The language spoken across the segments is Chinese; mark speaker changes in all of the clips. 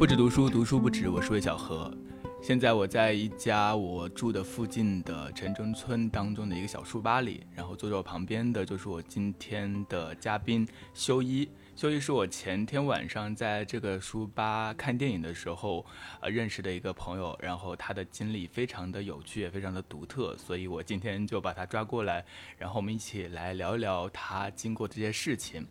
Speaker 1: 不止读书，读书不止。我是魏小何，现在我在一家我住的附近的城中村当中的一个小书吧里，然后坐在我旁边的就是我今天的嘉宾修一。修一是我前天晚上在这个书吧看电影的时候，呃认识的一个朋友，然后他的经历非常的有趣，也非常的独特，所以我今天就把他抓过来，然后我们一起来聊一聊他经过这些事情。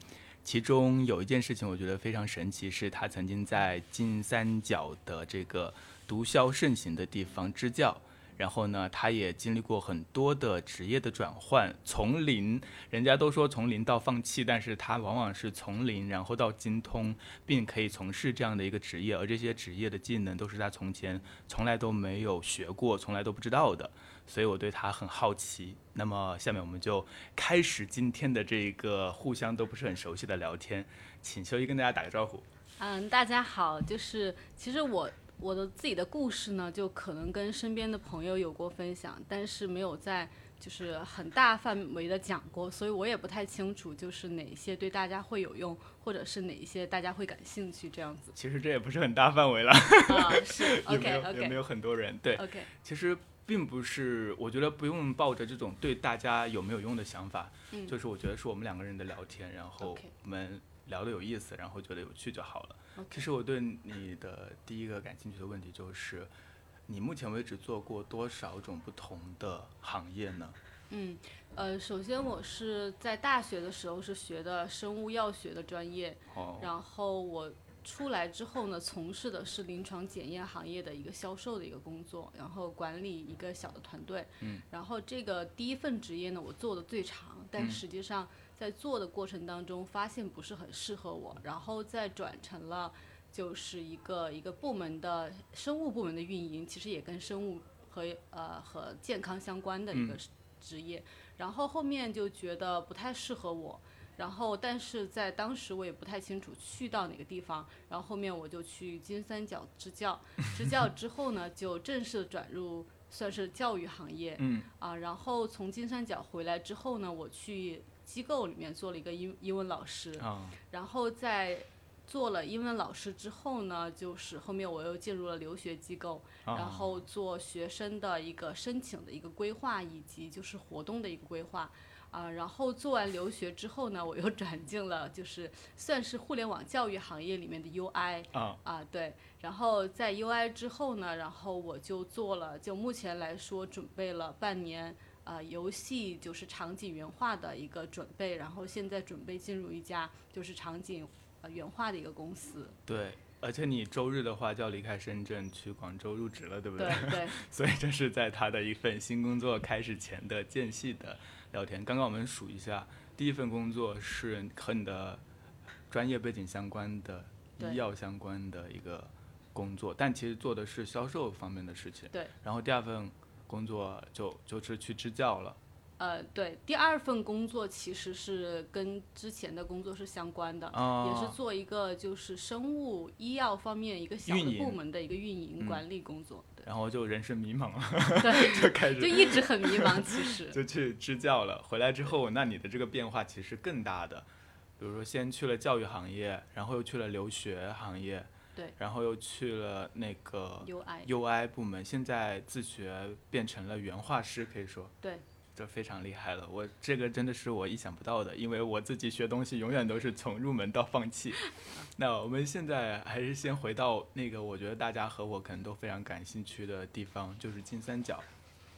Speaker 1: 其中有一件事情我觉得非常神奇，是他曾经在金三角的这个毒枭盛行的地方支教。然后呢，他也经历过很多的职业的转换，从零，人家都说从零到放弃，但是他往往是从零，然后到精通，并可以从事这样的一个职业，而这些职业的技能都是他从前从来都没有学过，从来都不知道的，所以我对他很好奇。那么下面我们就开始今天的这个互相都不是很熟悉的聊天，请修一跟大家打个招呼。
Speaker 2: 嗯，大家好，就是其实我。我的自己的故事呢，就可能跟身边的朋友有过分享，但是没有在就是很大范围的讲过，所以我也不太清楚，就是哪些对大家会有用，或者是哪一些大家会感兴趣这样子。
Speaker 1: 其实这也不是很大范围了，
Speaker 2: 啊，是 OK
Speaker 1: OK，有没有很多人对
Speaker 2: ？OK，
Speaker 1: 其实并不是，我觉得不用抱着这种对大家有没有用的想法，
Speaker 2: 嗯，
Speaker 1: 就是我觉得是我们两个人的聊天，然后我们聊的有意思，然后觉得有趣就好了。其实我对你的第一个感兴趣的问题就是，你目前为止做过多少种不同的行业呢？
Speaker 2: 嗯，呃，首先我是在大学的时候是学的生物药学的专业，然后我出来之后呢，从事的是临床检验行业的一个销售的一个工作，然后管理一个小的团队。
Speaker 1: 嗯，
Speaker 2: 然后这个第一份职业呢，我做的最长，但实际上。在做的过程当中，发现不是很适合我，然后再转成了就是一个一个部门的生物部门的运营，其实也跟生物和呃和健康相关的一个职业，然后后面就觉得不太适合我，然后但是在当时我也不太清楚去到哪个地方，然后后面我就去金三角支教，支教之后呢，就正式转入算是教育行业，
Speaker 1: 嗯
Speaker 2: 啊，然后从金三角回来之后呢，我去。机构里面做了一个英英文老师，然后在做了英文老师之后呢，就是后面我又进入了留学机构，然后做学生的一个申请的一个规划以及就是活动的一个规划，啊，然后做完留学之后呢，我又转进了就是算是互联网教育行业里面的 UI，啊对，然后在 UI 之后呢，然后我就做了，就目前来说准备了半年。呃，游戏就是场景原画的一个准备，然后现在准备进入一家就是场景呃原画的一个公司。
Speaker 1: 对，而且你周日的话就要离开深圳去广州入职了，对不
Speaker 2: 对？对对。
Speaker 1: 所以这是在他的一份新工作开始前的间隙的聊天。刚刚我们数一下，第一份工作是和你的专业背景相关的医药相关的一个工作，但其实做的是销售方面的事情。
Speaker 2: 对。
Speaker 1: 然后第二份。工作就就是去支教了，
Speaker 2: 呃，对，第二份工作其实是跟之前的工作是相关的，也是做一个就是生物医药方面一个小的部门的一个运营管理工作。
Speaker 1: 然后就人生迷茫了，
Speaker 2: 对，
Speaker 1: 就开始
Speaker 2: 就一直很迷茫，其实
Speaker 1: 就去支教了。回来之后，那你的这个变化其实更大的，比如说先去了教育行业，然后又去了留学行业。
Speaker 2: 对，
Speaker 1: 然后又去了那个
Speaker 2: UI
Speaker 1: UI 部门，现在自学变成了原画师，可以说，
Speaker 2: 对，
Speaker 1: 这非常厉害了。我这个真的是我意想不到的，因为我自己学东西永远都是从入门到放弃。那我们现在还是先回到那个我觉得大家和我可能都非常感兴趣的地方，就是金三角。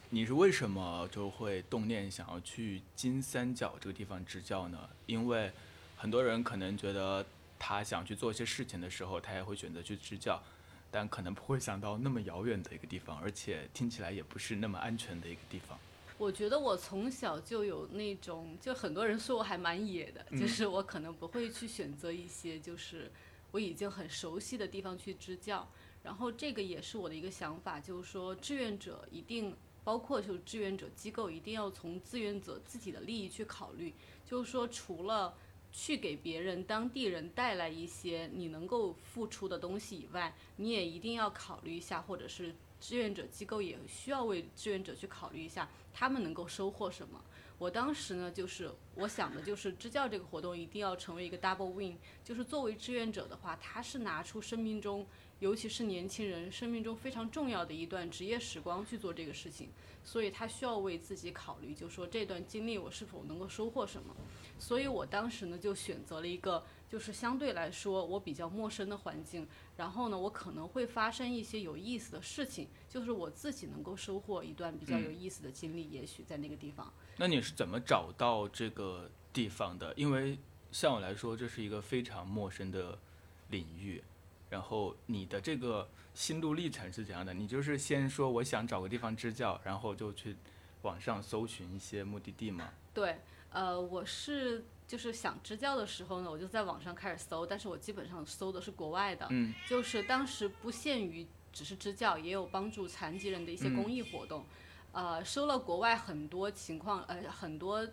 Speaker 1: 你是为什么就会动念想要去金三角这个地方支教呢？因为很多人可能觉得。他想去做一些事情的时候，他也会选择去支教，但可能不会想到那么遥远的一个地方，而且听起来也不是那么安全的一个地方。
Speaker 2: 我觉得我从小就有那种，就很多人说我还蛮野的，就是我可能不会去选择一些就是我已经很熟悉的地方去支教。然后这个也是我的一个想法，就是说志愿者一定包括就是志愿者机构一定要从志愿者自己的利益去考虑，就是说除了。去给别人当地人带来一些你能够付出的东西以外，你也一定要考虑一下，或者是志愿者机构也需要为志愿者去考虑一下，他们能够收获什么。我当时呢，就是我想的就是支教这个活动一定要成为一个 double win，就是作为志愿者的话，他是拿出生命中尤其是年轻人生命中非常重要的一段职业时光去做这个事情，所以他需要为自己考虑，就说这段经历我是否能够收获什么。所以我当时呢就选择了一个就是相对来说我比较陌生的环境，然后呢我可能会发生一些有意思的事情，就是我自己能够收获一段比较有意思的经历，也许在那个地方。
Speaker 1: 那你是怎么找到这个地方的？因为像我来说，这是一个非常陌生的领域。然后你的这个心路历程是怎样的？你就是先说我想找个地方支教，然后就去网上搜寻一些目的地吗？
Speaker 2: 对，呃，我是就是想支教的时候呢，我就在网上开始搜，但是我基本上搜的是国外的，
Speaker 1: 嗯，
Speaker 2: 就是当时不限于只是支教，也有帮助残疾人的一些公益活动，呃，收了国外很多情况，呃，很多。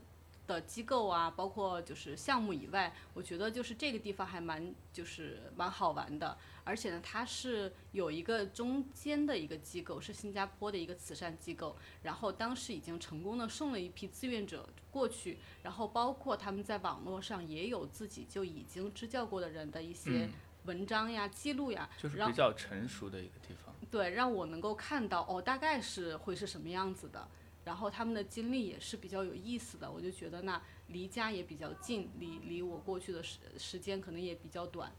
Speaker 2: 的机构啊，包括就是项目以外，我觉得就是这个地方还蛮就是蛮好玩的，而且呢，它是有一个中间的一个机构，是新加坡的一个慈善机构，然后当时已经成功的送了一批志愿者过去，然后包括他们在网络上也有自己就已经支教过的人的一些文章呀、记录呀，
Speaker 1: 就是比较成熟的一个地方。
Speaker 2: 对，让我能够看到哦，大概是会是什么样子的。然后他们的经历也是比较有意思的，我就觉得那离家也比较近，离离我过去的时时间可能也比较短。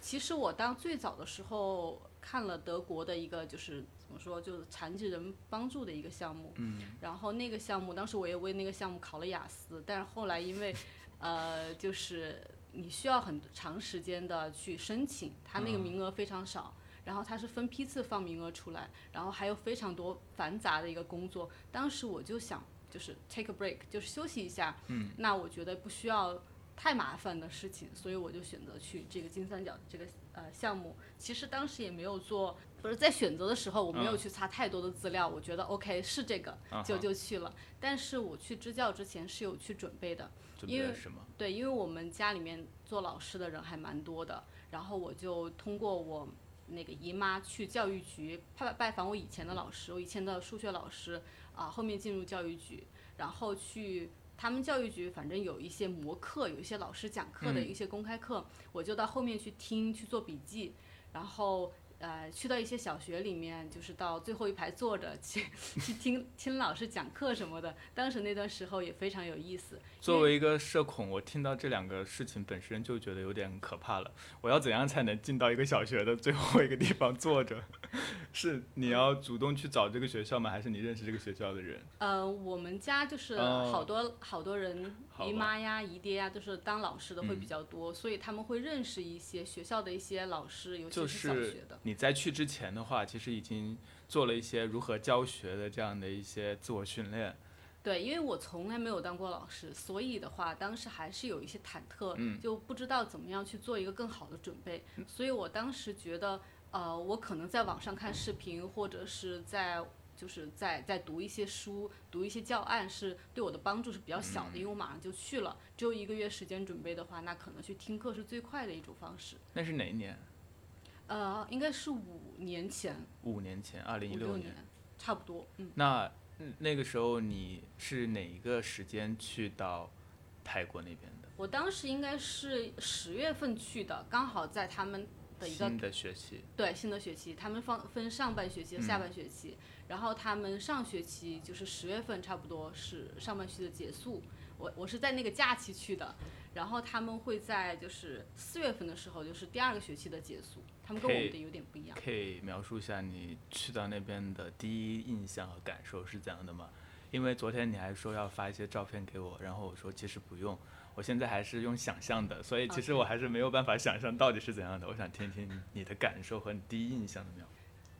Speaker 2: 其实我当最早的时候看了德国的一个就是怎么说，就是残疾人帮助的一个项目，
Speaker 1: 嗯，
Speaker 2: 然后那个项目当时我也为那个项目考了雅思，但是后来因为，呃，就是你需要很长时间的去申请，它那个名额非常少。然后它是分批次放名额出来，然后还有非常多繁杂的一个工作。当时我就想，就是 take a break，就是休息一下。
Speaker 1: 嗯。
Speaker 2: 那我觉得不需要太麻烦的事情，所以我就选择去这个金三角这个呃项目。其实当时也没有做，不是在选择的时候我没有去查太多的资料，我觉得 OK 是这个，就就去了。但是我去支教之前是有去准备的，因为
Speaker 1: 什么？
Speaker 2: 对，因为我们家里面做老师的人还蛮多的，然后我就通过我。那个姨妈去教育局拜拜访我以前的老师，我以前的数学老师啊，后面进入教育局，然后去他们教育局，反正有一些模课，有一些老师讲课的一些公开课，我就到后面去听去做笔记，然后。呃，去到一些小学里面，就是到最后一排坐着去去听听老师讲课什么的。当时那段时候也非常有意思。
Speaker 1: 作为一个社恐，我听到这两个事情本身就觉得有点可怕了。我要怎样才能进到一个小学的最后一个地方坐着？是你要主动去找这个学校吗？还是你认识这个学校的人？
Speaker 2: 呃，我们家就是好多好多人，姨妈呀、姨爹呀，都是当老师的会比较多，所以他们会认识一些学校的一些老师，尤其
Speaker 1: 是
Speaker 2: 小学的。
Speaker 1: 你在去之前的话，其实已经做了一些如何教学的这样的一些自我训练。
Speaker 2: 对，因为我从来没有当过老师，所以的话，当时还是有一些忐忑，
Speaker 1: 嗯，
Speaker 2: 就不知道怎么样去做一个更好的准备。所以我当时觉得，呃，我可能在网上看视频，或者是在就是在在读一些书、读一些教案，是对我的帮助是比较小的，因为我马上就去了，只有一个月时间准备的话，那可能去听课是最快的一种方式。
Speaker 1: 那是哪一年？
Speaker 2: 呃，应该是五年前。
Speaker 1: 五年前，二零一
Speaker 2: 六
Speaker 1: 年，
Speaker 2: 差不多。嗯。
Speaker 1: 那那个时候你是哪一个时间去到泰国那边的？
Speaker 2: 我当时应该是十月份去的，刚好在他们的一个
Speaker 1: 新的学期。
Speaker 2: 对，新的学期，他们放分上半学期和下半学期，然后他们上学期就是十月份，差不多是上半学期的结束。我我是在那个假期去的，然后他们会在就是四月份的时候，就是第二个学期的结束。他们跟我们的有点不一样。
Speaker 1: 可以描述一下你去到那边的第一印象和感受是怎样的吗？因为昨天你还说要发一些照片给我，然后我说其实不用，我现在还是用想象的，所以其实我还是没有办法想象到底是怎样的。我想听听你的感受和你第一印象的描述。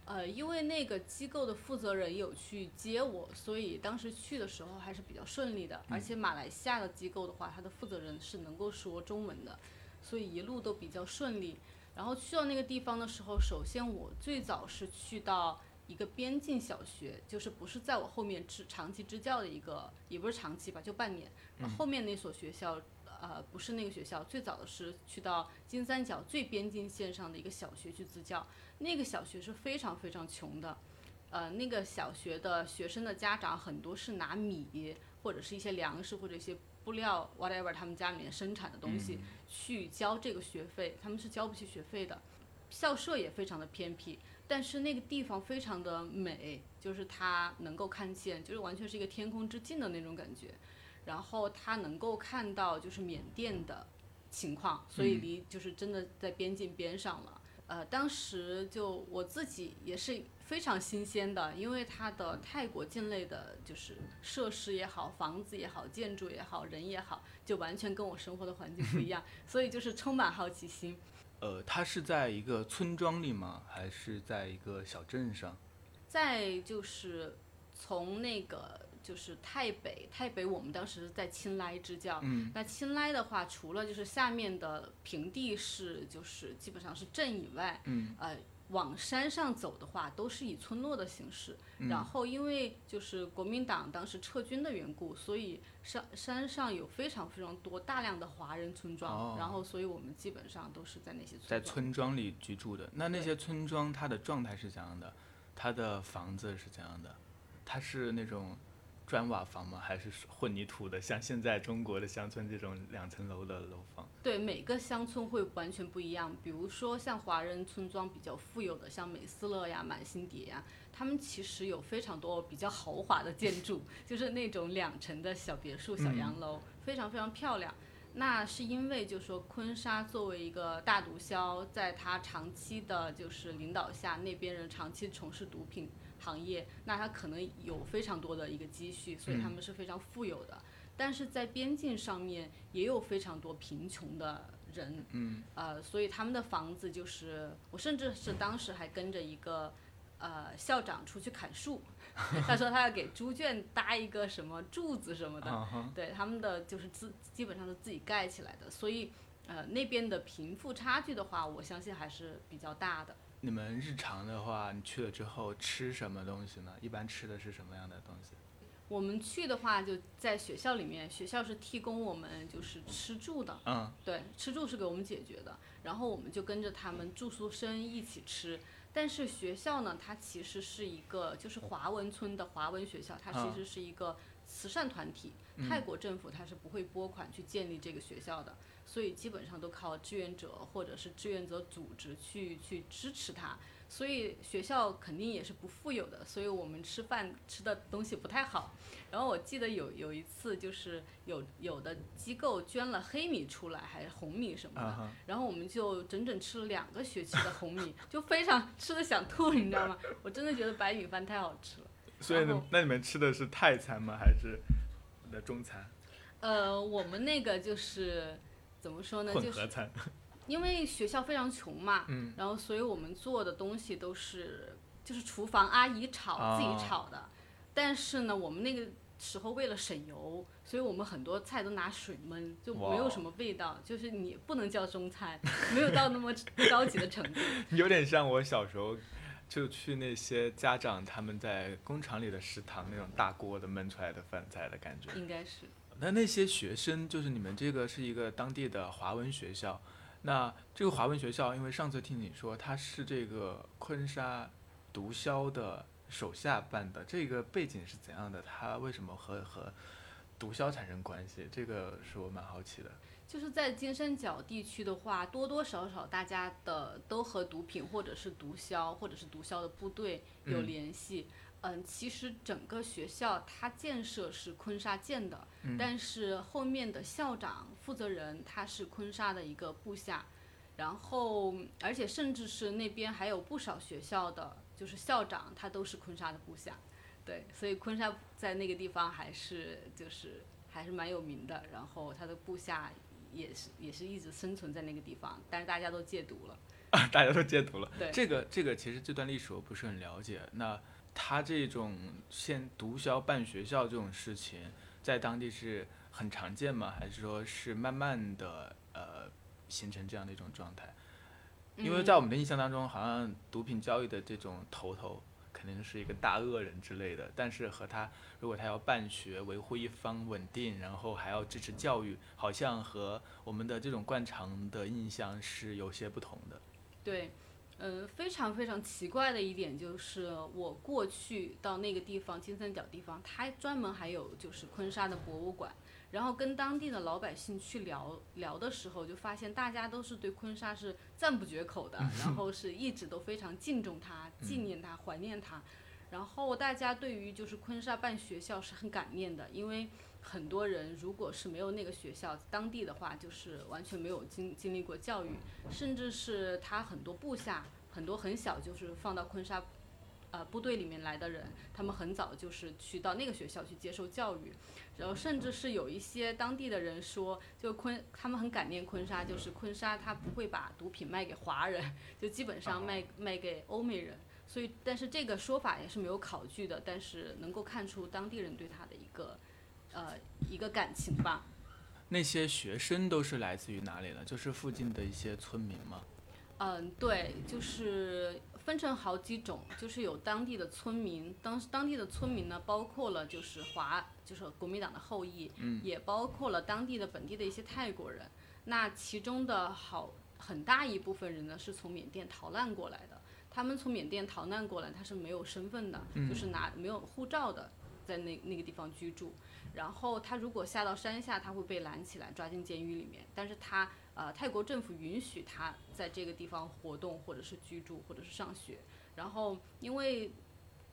Speaker 2: 呃，因为那个机构的负责人有去接我，所以当时去的时候还是比较顺利的。而且马来西亚的机构的话，它的负责人是能够说中文的，所以一路都比较顺利。然后去到那个地方的时候，首先我最早是去到一个边境小学，就是不是在我后面支长期支教的一个，也不是长期吧，就半年。后面那所学校，呃，不是那个学校，最早的是去到金三角最边境线上的一个小学去支教。那个小学是非常非常穷的，呃，那个小学的学生的家长很多是拿米或者是一些粮食或者一些。布料，whatever，他们家里面生产的东西去交这个学费，他们是交不起学费的。校舍也非常的偏僻，但是那个地方非常的美，就是它能够看见，就是完全是一个天空之境的那种感觉。然后他能够看到就是缅甸的情况，所以离就是真的在边境边上了。呃，当时就我自己也是非常新鲜的，因为它的泰国境内的就是设施也好，房子也好，建筑也好，人也好，就完全跟我生活的环境不一样，所以就是充满好奇心。
Speaker 1: 呃，它是在一个村庄里吗？还是在一个小镇上？
Speaker 2: 在就是从那个。就是太北，太北我们当时在青莱支教。
Speaker 1: 嗯。
Speaker 2: 那青莱的话，除了就是下面的平地是就是基本上是镇以外，
Speaker 1: 嗯。
Speaker 2: 呃，往山上走的话，都是以村落的形式。
Speaker 1: 嗯。
Speaker 2: 然后因为就是国民党当时撤军的缘故，所以山山上有非常非常多大量的华人村庄。
Speaker 1: 哦。
Speaker 2: 然后，所以我们基本上都是在那些村
Speaker 1: 在村庄里居住的。那那些村庄它的状态是怎样的？它的房子是怎样的？它是那种。砖瓦房吗？还是混凝土的？像现在中国的乡村这种两层楼的楼房？
Speaker 2: 对，每个乡村会完全不一样。比如说像华人村庄比较富有的，像美斯乐呀、满星蝶呀，他们其实有非常多比较豪华的建筑，就是那种两层的小别墅、小洋楼，非常非常漂亮。那是因为，就是说昆沙作为一个大毒枭，在他长期的就是领导下，那边人长期从事毒品。行业，那他可能有非常多的一个积蓄，所以他们是非常富有的。但是在边境上面也有非常多贫穷的人，
Speaker 1: 嗯，
Speaker 2: 呃，所以他们的房子就是，我甚至是当时还跟着一个呃校长出去砍树，他说他要给猪圈搭一个什么柱子什么的，对，他们的就是自基本上是自己盖起来的，所以呃那边的贫富差距的话，我相信还是比较大的。
Speaker 1: 你们日常的话，你去了之后吃什么东西呢？一般吃的是什么样的东西？
Speaker 2: 我们去的话，就在学校里面，学校是提供我们就是吃住的。
Speaker 1: 嗯。
Speaker 2: 对，吃住是给我们解决的，然后我们就跟着他们住宿生一起吃。但是学校呢，它其实是一个就是华文村的华文学校，它其实是一个慈善团体。泰国政府它是不会拨款去建立这个学校的。所以基本上都靠志愿者或者是志愿者组织去去支持他，所以学校肯定也是不富有的，所以我们吃饭吃的东西不太好。然后我记得有有一次就是有有的机构捐了黑米出来，还是红米什么的，然后我们就整整吃了两个学期的红米，就非常吃的想吐，你知道吗？我真的觉得白米饭太好吃了。
Speaker 1: 所以那你们吃的是泰餐吗？还是的中餐？
Speaker 2: 呃，我们那个就是。怎么说呢？就是因为学校非常穷嘛，然后所以我们做的东西都是就是厨房阿姨炒自己炒的，但是呢，我们那个时候为了省油，所以我们很多菜都拿水焖，就没有什么味道，就是你不能叫中餐，没有到那么高级的程度。
Speaker 1: 有点像我小时候就去那些家长他们在工厂里的食堂那种大锅的焖出来的饭菜的感觉。
Speaker 2: 应该是。
Speaker 1: 那那些学生，就是你们这个是一个当地的华文学校，那这个华文学校，因为上次听你说它是这个昆沙毒枭的手下办的，这个背景是怎样的？他为什么和和毒枭产生关系？这个是我蛮好奇的。
Speaker 2: 就是在金三角地区的话，多多少少大家的都和毒品或者是毒枭或者是毒枭的部队有联系。嗯，其实整个学校它建设是昆沙建的，但是后面的校长负责人他是昆沙的一个部下，然后而且甚至是那边还有不少学校的，就是校长他都是昆沙的部下，对，所以昆沙在那个地方还是就是还是蛮有名的，然后他的部下也是也是一直生存在那个地方，但是大家都戒毒了，啊
Speaker 1: 大家都戒毒了，
Speaker 2: 对，
Speaker 1: 这个这个其实这段历史我不是很了解，那。他这种现毒枭办学校这种事情，在当地是很常见吗？还是说是慢慢的呃形成这样的一种状态？因为在我们的印象当中，好像毒品交易的这种头头肯定是一个大恶人之类的。但是和他如果他要办学，维护一方稳定，然后还要支持教育，好像和我们的这种惯常的印象是有些不同的。
Speaker 2: 对。嗯，非常非常奇怪的一点就是，我过去到那个地方金三角地方，它专门还有就是昆沙的博物馆。然后跟当地的老百姓去聊聊的时候，就发现大家都是对昆沙是赞不绝口的，然后是一直都非常敬重它、纪念它、怀念它。然后大家对于就是昆沙办学校是很感念的，因为很多人如果是没有那个学校，当地的话就是完全没有经经历过教育，甚至是他很多部下很多很小就是放到昆沙。呃，部队里面来的人，他们很早就是去到那个学校去接受教育，然后甚至是有一些当地的人说，就昆他们很感念昆沙，就是昆沙他不会把毒品卖给华人，就基本上卖卖给欧美人，所以但是这个说法也是没有考据的，但是能够看出当地人对他的一个呃一个感情吧。
Speaker 1: 那些学生都是来自于哪里呢？就是附近的一些村民吗？
Speaker 2: 嗯，对，就是分成好几种，就是有当地的村民，当当地的村民呢，包括了就是华，就是国民党的后裔，
Speaker 1: 嗯，
Speaker 2: 也包括了当地的本地的一些泰国人。那其中的好很大一部分人呢，是从缅甸逃难过来的。他们从缅甸逃难过来，他是没有身份的，就是拿没有护照的，在那那个地方居住。然后他如果下到山下，他会被拦起来抓进监狱里面，但是他。呃，泰国政府允许他在这个地方活动，或者是居住，或者是上学。然后，因为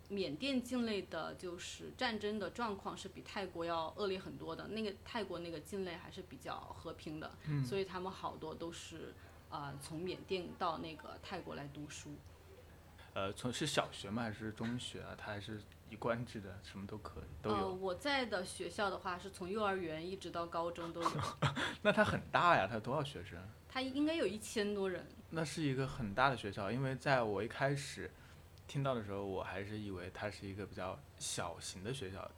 Speaker 2: 缅甸境内的就是战争的状况是比泰国要恶劣很多的，那个泰国那个境内还是比较和平的，所以他们好多都是呃从缅甸到那个泰国来读书。
Speaker 1: 呃，从是小学吗？还是中学啊？他还是？一贯制的，什么都可以，都有。
Speaker 2: 呃，我在的学校的话，是从幼儿园一直到高中都有。
Speaker 1: 那它很大呀，它有多少学生？
Speaker 2: 它应该有一千多人。
Speaker 1: 那是一个很大的学校，因为在我一开始听到的时候，我还是以为它是一个比较小型的学校。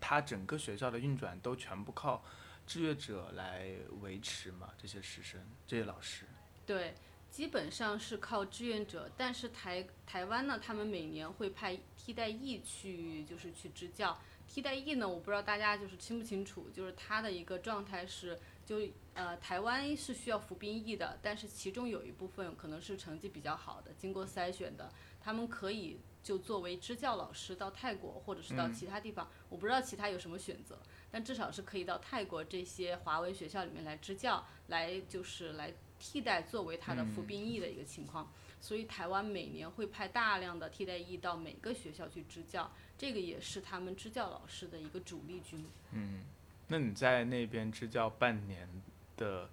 Speaker 1: 它整个学校的运转都全部靠志愿者来维持嘛？这些师生，这些老师。
Speaker 2: 对。基本上是靠志愿者，但是台台湾呢，他们每年会派替代役去，就是去支教。替代役呢，我不知道大家就是清不清楚，就是他的一个状态是，就呃台湾是需要服兵役的，但是其中有一部分可能是成绩比较好的，经过筛选的，他们可以就作为支教老师到泰国或者是到其他地方，我不知道其他有什么选择，但至少是可以到泰国这些华文学校里面来支教，来就是来。替代作为他的服兵役的一个情况，所以台湾每年会派大量的替代役到每个学校去支教，这个也是他们支教老师的一个主力军。
Speaker 1: 嗯，那你在那边支教半年的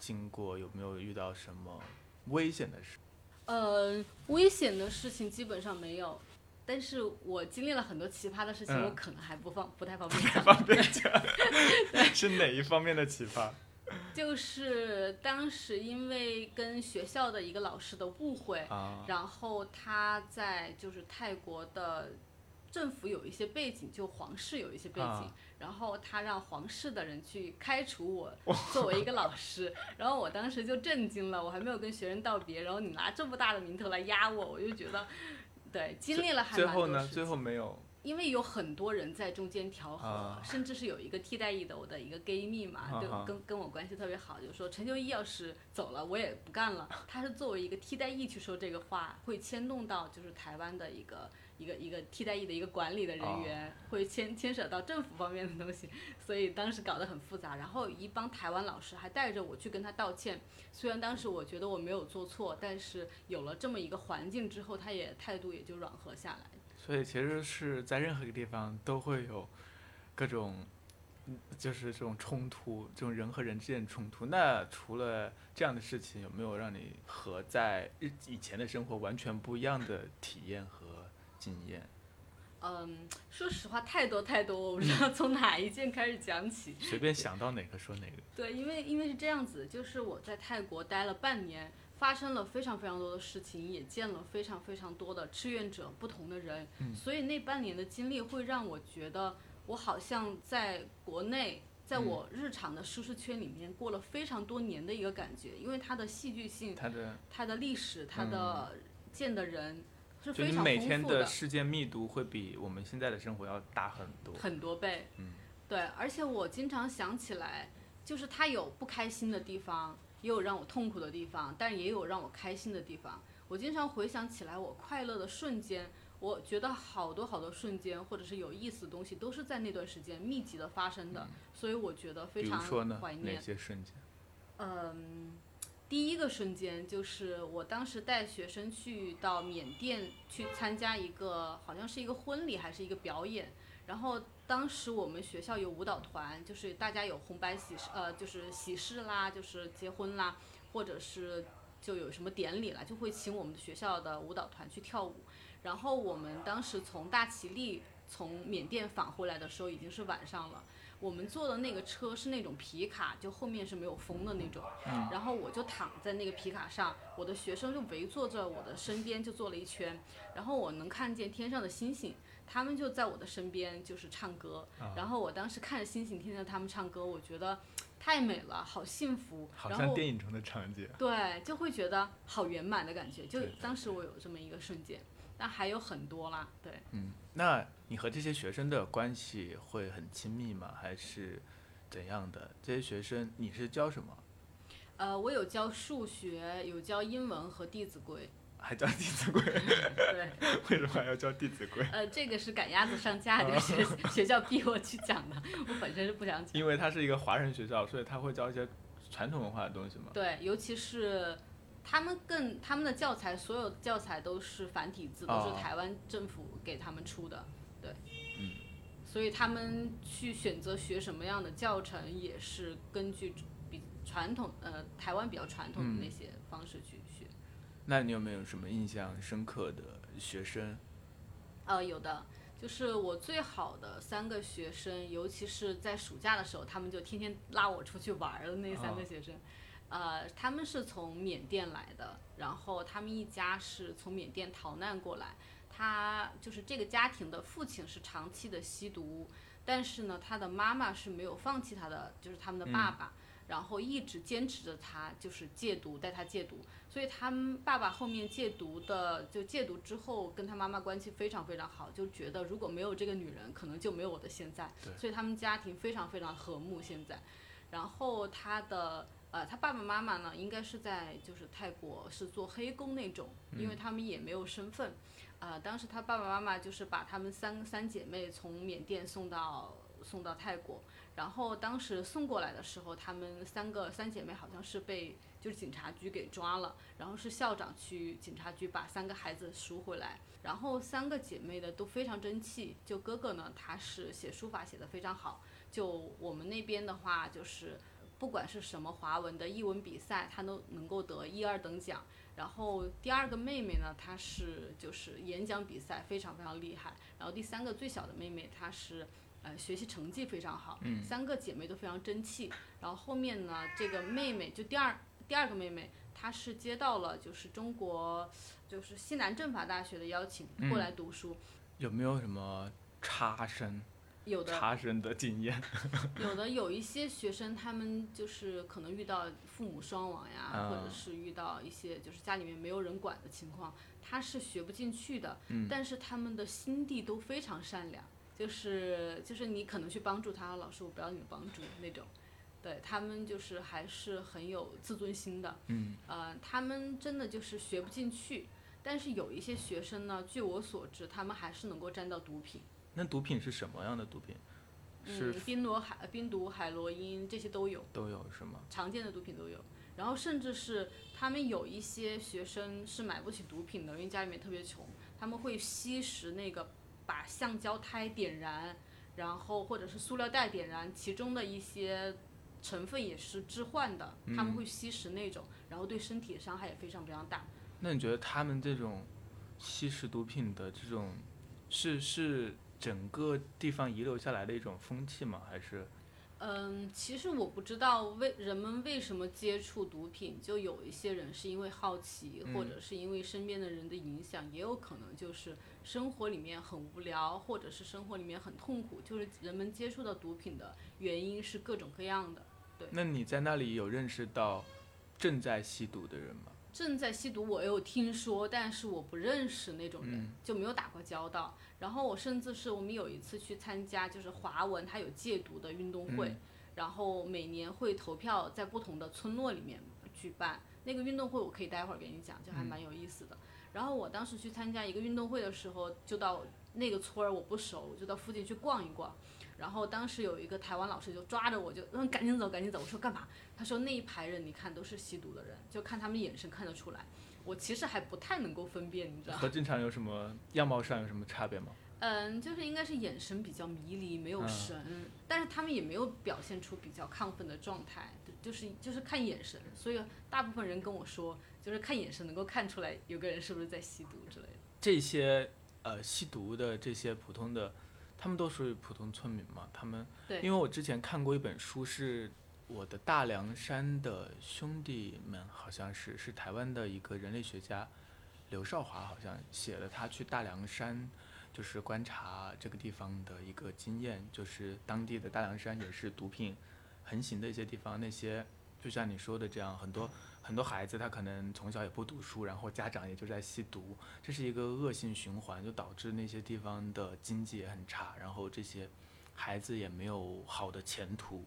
Speaker 1: 经过，有没有遇到什么危险的事？
Speaker 2: 呃，危险的事情基本上没有，但是我经历了很多奇葩的事情，我可能还不方不太方便讲。
Speaker 1: 方便讲。是哪一方面的奇葩？
Speaker 2: 就是当时因为跟学校的一个老师的误会，然后他在就是泰国的政府有一些背景，就皇室有一些背景，然后他让皇室的人去开除我作为一个老师，然后我当时就震惊了，我还没有跟学生道别，然后你拿这么大的名头来压我，我就觉得，对，经历了还
Speaker 1: 最后呢，最后没有。
Speaker 2: 因为有很多人在中间调和，甚至是有一个替代役的，我的一个 gay 蜜嘛，对，跟跟我关系特别好，就说陈秋一要是走了，我也不干了。他是作为一个替代役去说这个话，会牵动到就是台湾的一个一个一个替代役的一个管理的人员，会牵牵扯到政府方面的东西，所以当时搞得很复杂。然后一帮台湾老师还带着我去跟他道歉，虽然当时我觉得我没有做错，但是有了这么一个环境之后，他也态度也就软和下来。
Speaker 1: 所以其实是在任何一个地方都会有各种，就是这种冲突，这种人和人之间的冲突。那除了这样的事情，有没有让你和在日以前的生活完全不一样的体验和经验？
Speaker 2: 嗯，说实话，太多太多，我不知道从哪一件开始讲起。
Speaker 1: 随便想到哪个说哪个。
Speaker 2: 对，因为因为是这样子，就是我在泰国待了半年。发生了非常非常多的事情，也见了非常非常多的志愿者，不同的人，所以那半年的经历会让我觉得，我好像在国内，在我日常的舒适圈里面过了非常多年的一个感觉，因为它的戏剧性，它
Speaker 1: 的
Speaker 2: 它的历史，它的见的人是非
Speaker 1: 常丰富的。就你每天的事件密度会比我们现在的生活要大很多，
Speaker 2: 很多倍。
Speaker 1: 嗯，
Speaker 2: 对，而且我经常想起来，就是他有不开心的地方。也有让我痛苦的地方，但也有让我开心的地方。我经常回想起来我快乐的瞬间，我觉得好多好多瞬间或者是有意思的东西都是在那段时间密集的发生的，所以我觉得非常怀念。
Speaker 1: 哪些瞬间？
Speaker 2: 嗯，第一个瞬间就是我当时带学生去到缅甸去参加一个好像是一个婚礼还是一个表演，然后当时我们学校有舞蹈团，就是大家有红白喜事，呃，就是喜事啦，就是结婚啦，或者是。就有什么典礼啦，就会请我们的学校的舞蹈团去跳舞。然后我们当时从大其力从缅甸返回来的时候已经是晚上了。我们坐的那个车是那种皮卡，就后面是没有风的那种。然后我就躺在那个皮卡上，我的学生就围坐着我的身边就坐了一圈。然后我能看见天上的星星，他们就在我的身边就是唱歌。然后我当时看着星星，听着他们唱歌，我觉得。太美了，好幸福，
Speaker 1: 好像电影中的场景。
Speaker 2: 对，就会觉得好圆满的感觉。就当时我有这么一个瞬间，但还有很多啦。对，
Speaker 1: 嗯，那你和这些学生的关系会很亲密吗？还是怎样的？这些学生你是教什么？
Speaker 2: 呃，我有教数学，有教英文和《弟子规》。
Speaker 1: 还教《弟子规》？
Speaker 2: 对，
Speaker 1: 为什么还要教《弟子规》？
Speaker 2: 呃，这个是赶鸭子上架，这个学学校逼我去讲的，我本身是不想讲。
Speaker 1: 因为它是一个华人学校，所以他会教一些传统文化的东西嘛。
Speaker 2: 对，尤其是他们更他们的教材，所有教材都是繁体字，都是台湾政府给他们出的。对，
Speaker 1: 嗯，
Speaker 2: 所以他们去选择学什么样的教程，也是根据比传统呃台湾比较传统的那些方式去。
Speaker 1: 那你有没有什么印象深刻的学生？
Speaker 2: 呃，有的，就是我最好的三个学生，尤其是在暑假的时候，他们就天天拉我出去玩的那三个学生，呃，他们是从缅甸来的，然后他们一家是从缅甸逃难过来，他就是这个家庭的父亲是长期的吸毒，但是呢，他的妈妈是没有放弃他的，就是他们的爸爸。然后一直坚持着他就是戒毒，带他戒毒，所以他们爸爸后面戒毒的，就戒毒之后跟他妈妈关系非常非常好，就觉得如果没有这个女人，可能就没有我的现在。所以他们家庭非常非常和睦现在。然后他的呃，他爸爸妈妈呢，应该是在就是泰国是做黑工那种，因为他们也没有身份。呃，当时他爸爸妈妈就是把他们三三姐妹从缅甸送到送到泰国。然后当时送过来的时候，他们三个三姐妹好像是被就是警察局给抓了，然后是校长去警察局把三个孩子赎回来。然后三个姐妹的都非常争气，就哥哥呢，他是写书法写的非常好。就我们那边的话，就是不管是什么华文的译文比赛，他都能够得一二等奖。然后第二个妹妹呢，她是就是演讲比赛非常非常厉害。然后第三个最小的妹妹，她是。呃，学习成绩非常好，三个姐妹都非常争气。然后后面呢，这个妹妹就第二第二个妹妹，她是接到了就是中国就是西南政法大学的邀请过来读书。
Speaker 1: 有没有什么差生？
Speaker 2: 有的
Speaker 1: 差生的经验。
Speaker 2: 有的有一些学生，他们就是可能遇到父母双亡呀，或者是遇到一些就是家里面没有人管的情况，他是学不进去的。但是他们的心地都非常善良。就是就是你可能去帮助他，老师我不要你的帮助那种，对他们就是还是很有自尊心的，
Speaker 1: 嗯，
Speaker 2: 呃，他们真的就是学不进去，但是有一些学生呢，据我所知，他们还是能够沾到毒品。
Speaker 1: 那毒品是什么样的毒品？
Speaker 2: 是冰罗海、冰毒、海洛因这些都有。
Speaker 1: 都有是吗？
Speaker 2: 常见的毒品都有，然后甚至是他们有一些学生是买不起毒品的，因为家里面特别穷，他们会吸食那个。把橡胶胎点燃，然后或者是塑料袋点燃，其中的一些成分也是置换的，他们会吸食那种，然后对身体的伤害也非常非常大。
Speaker 1: 那你觉得他们这种吸食毒品的这种，是是整个地方遗留下来的一种风气吗？还是？
Speaker 2: 嗯，其实我不知道为人们为什么接触毒品，就有一些人是因为好奇，或者是因为身边的人的影响，也有可能就是生活里面很无聊，或者是生活里面很痛苦，就是人们接触到毒品的原因是各种各样的。对。
Speaker 1: 那你在那里有认识到正在吸毒的人吗？
Speaker 2: 正在吸毒，我有听说，但是我不认识那种人，就没有打过交道。然后我甚至是我们有一次去参加，就是华文他有戒毒的运动会，然后每年会投票在不同的村落里面举办。那个运动会我可以待会儿给你讲，就还蛮有意思的。然后我当时去参加一个运动会的时候，就到那个村儿我不熟，我就到附近去逛一逛。然后当时有一个台湾老师就抓着我就嗯赶紧走赶紧走，我说干嘛？他说那一排人你看都是吸毒的人，就看他们眼神看得出来。我其实还不太能够分辨，你知道
Speaker 1: 和正常有什么样貌上有什么差别吗？
Speaker 2: 嗯，就是应该是眼神比较迷离，没有神，但是他们也没有表现出比较亢奋的状态，就是就是看眼神。所以大部分人跟我说，就是看眼神能够看出来有个人是不是在吸毒之类的。
Speaker 1: 这些呃吸毒的这些普通的，他们都属于普通村民嘛？他们
Speaker 2: 对，
Speaker 1: 因为我之前看过一本书是。我的大凉山的兄弟们好像是是台湾的一个人类学家，刘少华好像写了他去大凉山，就是观察这个地方的一个经验，就是当地的大凉山也是毒品横行的一些地方，那些就像你说的这样，很多很多孩子他可能从小也不读书，然后家长也就在吸毒，这是一个恶性循环，就导致那些地方的经济也很差，然后这些孩子也没有好的前途。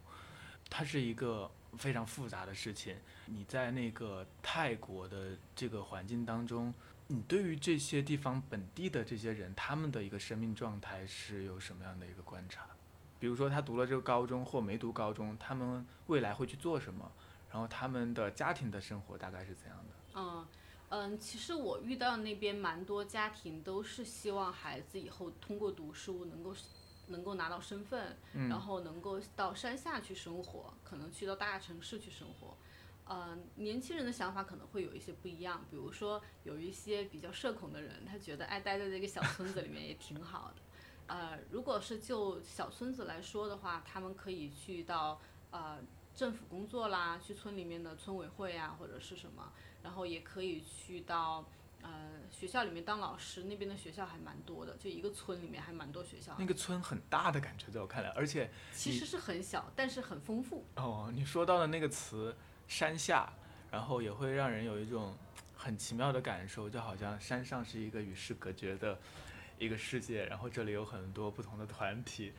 Speaker 1: 它是一个非常复杂的事情。你在那个泰国的这个环境当中，你对于这些地方本地的这些人，他们的一个生命状态是有什么样的一个观察？比如说他读了这个高中或没读高中，他们未来会去做什么？然后他们的家庭的生活大概是怎样的？
Speaker 2: 嗯嗯，其实我遇到那边蛮多家庭都是希望孩子以后通过读书能够。能够拿到身份，然后能够到山下去生活，可能去到大城市去生活。呃，年轻人的想法可能会有一些不一样，比如说有一些比较社恐的人，他觉得爱待在这个小村子里面也挺好的。呃，如果是就小村子来说的话，他们可以去到呃政府工作啦，去村里面的村委会啊或者是什么，然后也可以去到。呃，学校里面当老师，那边的学校还蛮多的，就一个村里面还蛮多学校。
Speaker 1: 那个村很大的感觉，在我看来，而且
Speaker 2: 其实是很小，但是很丰富。
Speaker 1: 哦，你说到的那个词“山下”，然后也会让人有一种很奇妙的感受，就好像山上是一个与世隔绝的一个世界，然后这里有很多不同的团体，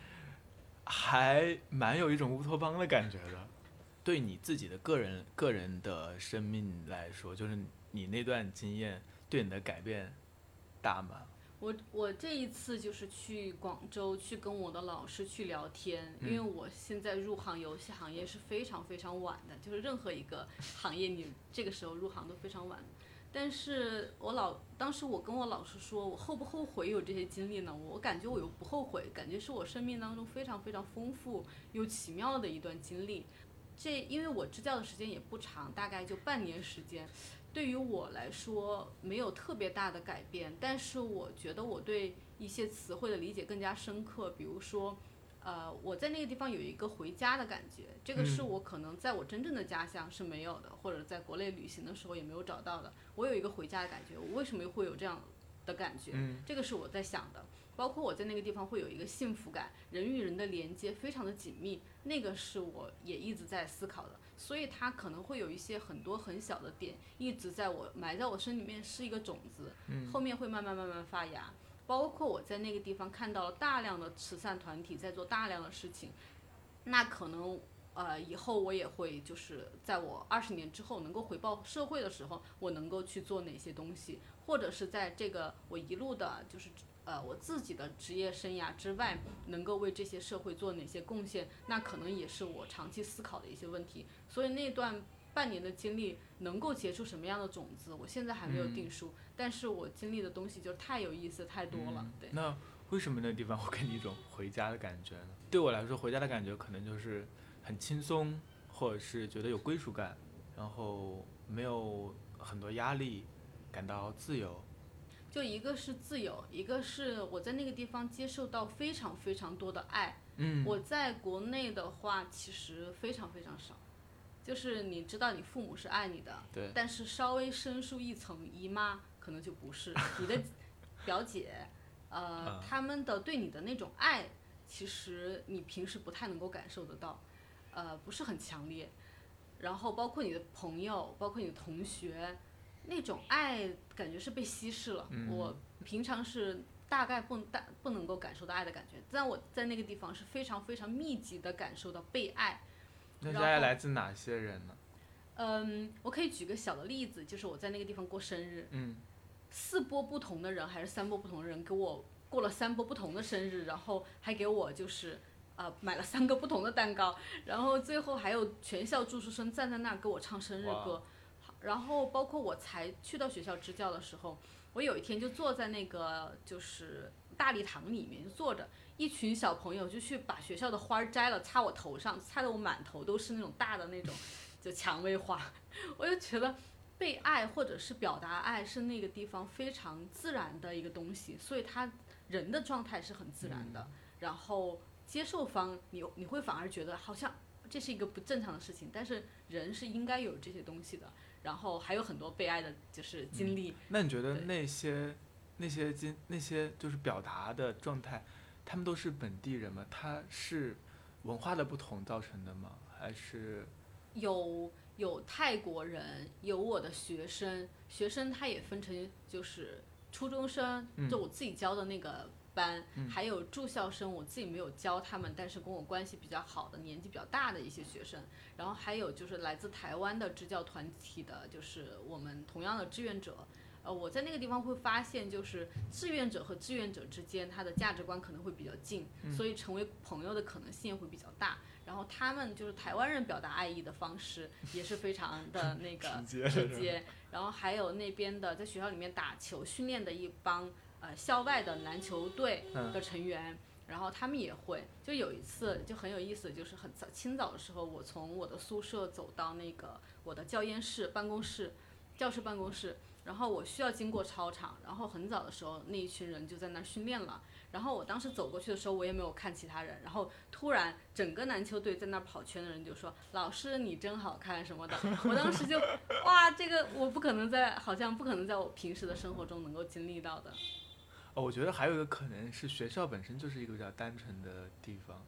Speaker 1: 还蛮有一种乌托邦的感觉的。对你自己的个人个人的生命来说，就是你那段经验。对你的改变大吗？
Speaker 2: 我我这一次就是去广州去跟我的老师去聊天，因为我现在入行游戏行业是非常非常晚的，就是任何一个行业你这个时候入行都非常晚。但是我老当时我跟我老师说，我后不后悔有这些经历呢？我感觉我又不后悔，感觉是我生命当中非常非常丰富又奇妙的一段经历。这因为我支教的时间也不长，大概就半年时间。对于我来说没有特别大的改变，但是我觉得我对一些词汇的理解更加深刻。比如说，呃，我在那个地方有一个回家的感觉，这个是我可能在我真正的家乡是没有的，或者在国内旅行的时候也没有找到的。我有一个回家的感觉，我为什么会有这样的感觉？这个是我在想的。包括我在那个地方会有一个幸福感，人与人的连接非常的紧密，那个是我也一直在思考的。所以它可能会有一些很多很小的点，一直在我埋在我身里面是一个种子，后面会慢慢慢慢发芽。包括我在那个地方看到了大量的慈善团体在做大量的事情，那可能呃以后我也会就是在我二十年之后能够回报社会的时候，我能够去做哪些东西，或者是在这个我一路的就是。呃，我自己的职业生涯之外，能够为这些社会做哪些贡献，那可能也是我长期思考的一些问题。所以那段半年的经历能够结出什么样的种子，我现在还没有定数。但是我经历的东西就太有意思，太多了。对。
Speaker 1: 那为什么那地方会给你一种回家的感觉呢？对我来说，回家的感觉可能就是很轻松，或者是觉得有归属感，然后没有很多压力，感到自由。
Speaker 2: 就一个是自由，一个是我在那个地方接受到非常非常多的爱。
Speaker 1: 嗯，
Speaker 2: 我在国内的话其实非常非常少，就是你知道你父母是爱你的，
Speaker 1: 对，
Speaker 2: 但是稍微生疏一层，姨妈可能就不是你的 表姐，呃，他们的对你的那种爱，其实你平时不太能够感受得到，呃，不是很强烈。然后包括你的朋友，包括你的同学。那种爱感觉是被稀释了，我平常是大概不大不能够感受到爱的感觉，但我在那个地方是非常非常密集的感受到被爱。
Speaker 1: 那爱来自哪些人呢？
Speaker 2: 嗯，我可以举个小的例子，就是我在那个地方过生日，
Speaker 1: 嗯，
Speaker 2: 四波不同的人还是三波不同的人给我过了三波不同的生日，然后还给我就是呃买了三个不同的蛋糕，然后最后还有全校住宿生站在那儿给我唱生日歌，然后包括我才去到学校支教的时候，我有一天就坐在那个就是大礼堂里面就坐着，一群小朋友就去把学校的花摘了插我头上，插的我满头都是那种大的那种。就蔷薇花，我就觉得被爱或者是表达爱是那个地方非常自然的一个东西，所以他人的状态是很自然的。然后接受方，你你会反而觉得好像这是一个不正常的事情，但是人是应该有这些东西的。然后还有很多被爱的就是经历。
Speaker 1: 那你觉得那些那些经那些就是表达的状态，他们都是本地人吗？他是文化的不同造成的吗？还是？
Speaker 2: 有有泰国人，有我的学生，学生他也分成就是初中生，就我自己教的那个班，还有住校生，我自己没有教他们，但是跟我关系比较好的，年纪比较大的一些学生，然后还有就是来自台湾的支教团体的，就是我们同样的志愿者。呃，我在那个地方会发现，就是志愿者和志愿者之间，他的价值观可能会比较近，所以成为朋友的可能性也会比较大。然后他们就是台湾人表达爱意的方式也是非常的那个直接。然后还有那边的在学校里面打球训练的一帮呃校外的篮球队的成员，然后他们也会。就有一次就很有意思，就是很早清早的时候，我从我的宿舍走到那个我的教研室办公室，教室办公室。然后我需要经过操场，然后很早的时候那一群人就在那儿训练了。然后我当时走过去的时候，我也没有看其他人。然后突然整个篮球队在那儿跑圈的人就说：“老师你真好看什么的。”我当时就哇，这个我不可能在，好像不可能在我平时的生活中能够经历到的。
Speaker 1: 哦，我觉得还有一个可能是学校本身就是一个比较单纯的地方。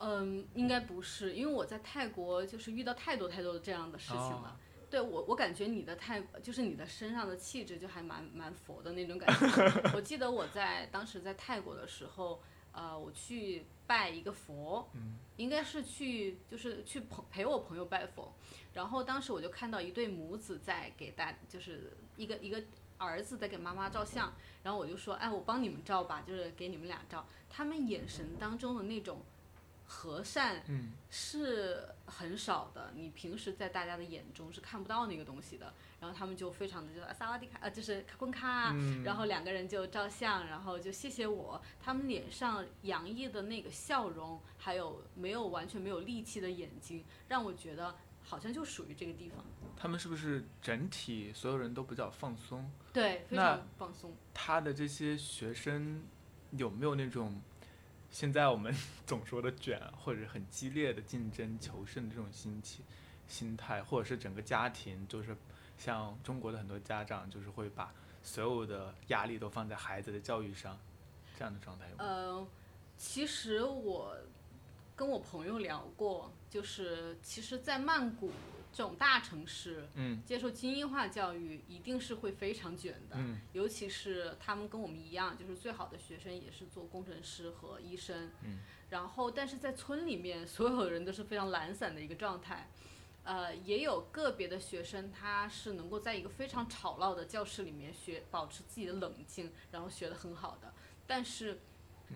Speaker 2: 嗯，应该不是，因为我在泰国就是遇到太多太多的这样的事情了。对我，我感觉你的泰就是你的身上的气质就还蛮蛮佛的那种感觉。我记得我在当时在泰国的时候，呃，我去拜一个佛，应该是去就是去朋陪我朋友拜佛，然后当时我就看到一对母子在给大就是一个一个儿子在给妈妈照相，然后我就说，哎，我帮你们照吧，就是给你们俩照，他们眼神当中的那种。和善是很少的，你平时在大家的眼中是看不到那个东西的。然后他们就非常的就萨瓦迪卡，呃，就是卡昆卡，然后两个人就照相，然后就谢谢我。他们脸上洋溢的那个笑容，还有没有完全没有力气的眼睛，让我觉得好像就属于这个地方。
Speaker 1: 他们是不是整体所有人都比较放松？
Speaker 2: 对，非常放松。
Speaker 1: 他的这些学生有没有那种？现在我们 总说的卷，或者很激烈的竞争求胜的这种心情、心态，或者是整个家庭，就是像中国的很多家长，就是会把所有的压力都放在孩子的教育上，这样的状态有吗？
Speaker 2: 呃，其实我跟我朋友聊过，就是其实，在曼谷。这种大城市，
Speaker 1: 嗯，
Speaker 2: 接受精英化教育一定是会非常卷的，
Speaker 1: 嗯，
Speaker 2: 尤其是他们跟我们一样，就是最好的学生也是做工程师和医生，
Speaker 1: 嗯，
Speaker 2: 然后但是在村里面，所有人都是非常懒散的一个状态，呃，也有个别的学生他是能够在一个非常吵闹的教室里面学，保持自己的冷静，然后学得很好的，但是，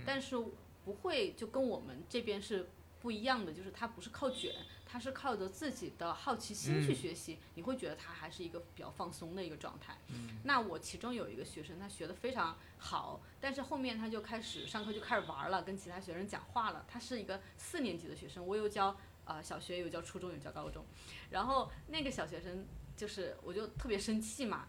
Speaker 2: 但是不会就跟我们这边是不一样的，就是他不是靠卷。他是靠着自己的好奇心去学习，你会觉得他还是一个比较放松的一个状态。那我其中有一个学生，他学的非常好，但是后面他就开始上课就开始玩了，跟其他学生讲话了。他是一个四年级的学生，我有教呃小学，有教初中，有教高中。然后那个小学生就是，我就特别生气嘛。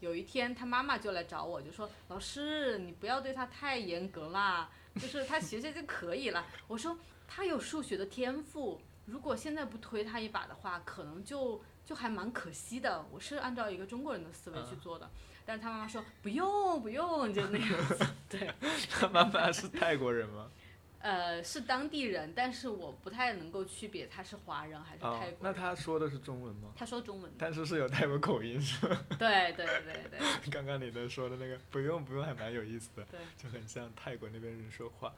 Speaker 2: 有一天他妈妈就来找我，就说：“老师，你不要对他太严格啦，就是他学学就可以了。”我说：“他有数学的天赋。”如果现在不推他一把的话，可能就就还蛮可惜的。我是按照一个中国人的思维去做的，但是他妈妈说不用不用，就那样子。对。
Speaker 1: 他妈妈是泰国人吗？
Speaker 2: 呃，是当地人，但是我不太能够区别他是华人还是泰国人。
Speaker 1: 那他说的是中文吗？
Speaker 2: 他说中文。
Speaker 1: 但是是有泰国口音是吧？
Speaker 2: 对对对对。
Speaker 1: 刚刚你的说的那个不用不用还蛮有意思的，就很像泰国那边人说话。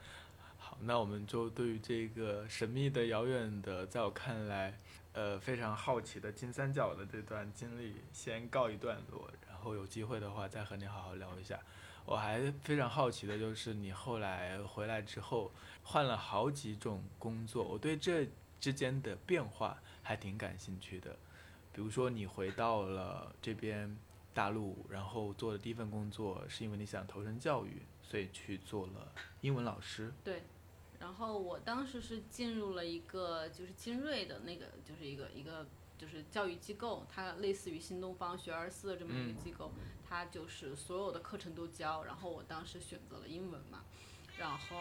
Speaker 1: 那我们就对于这个神秘的、遥远的，在我看来，呃非常好奇的金三角的这段经历先告一段落，然后有机会的话再和你好好聊一下。我还非常好奇的就是你后来回来之后换了好几种工作，我对这之间的变化还挺感兴趣的。比如说你回到了这边大陆，然后做的第一份工作是因为你想投身教育，所以去做了英文老师。
Speaker 2: 对，然后我当时是进入了一个就是精锐的那个就是一个一个就是教育机构，它类似于新东方学而思的这么一个机构。它就是所有的课程都教，然后我当时选择了英文嘛，然后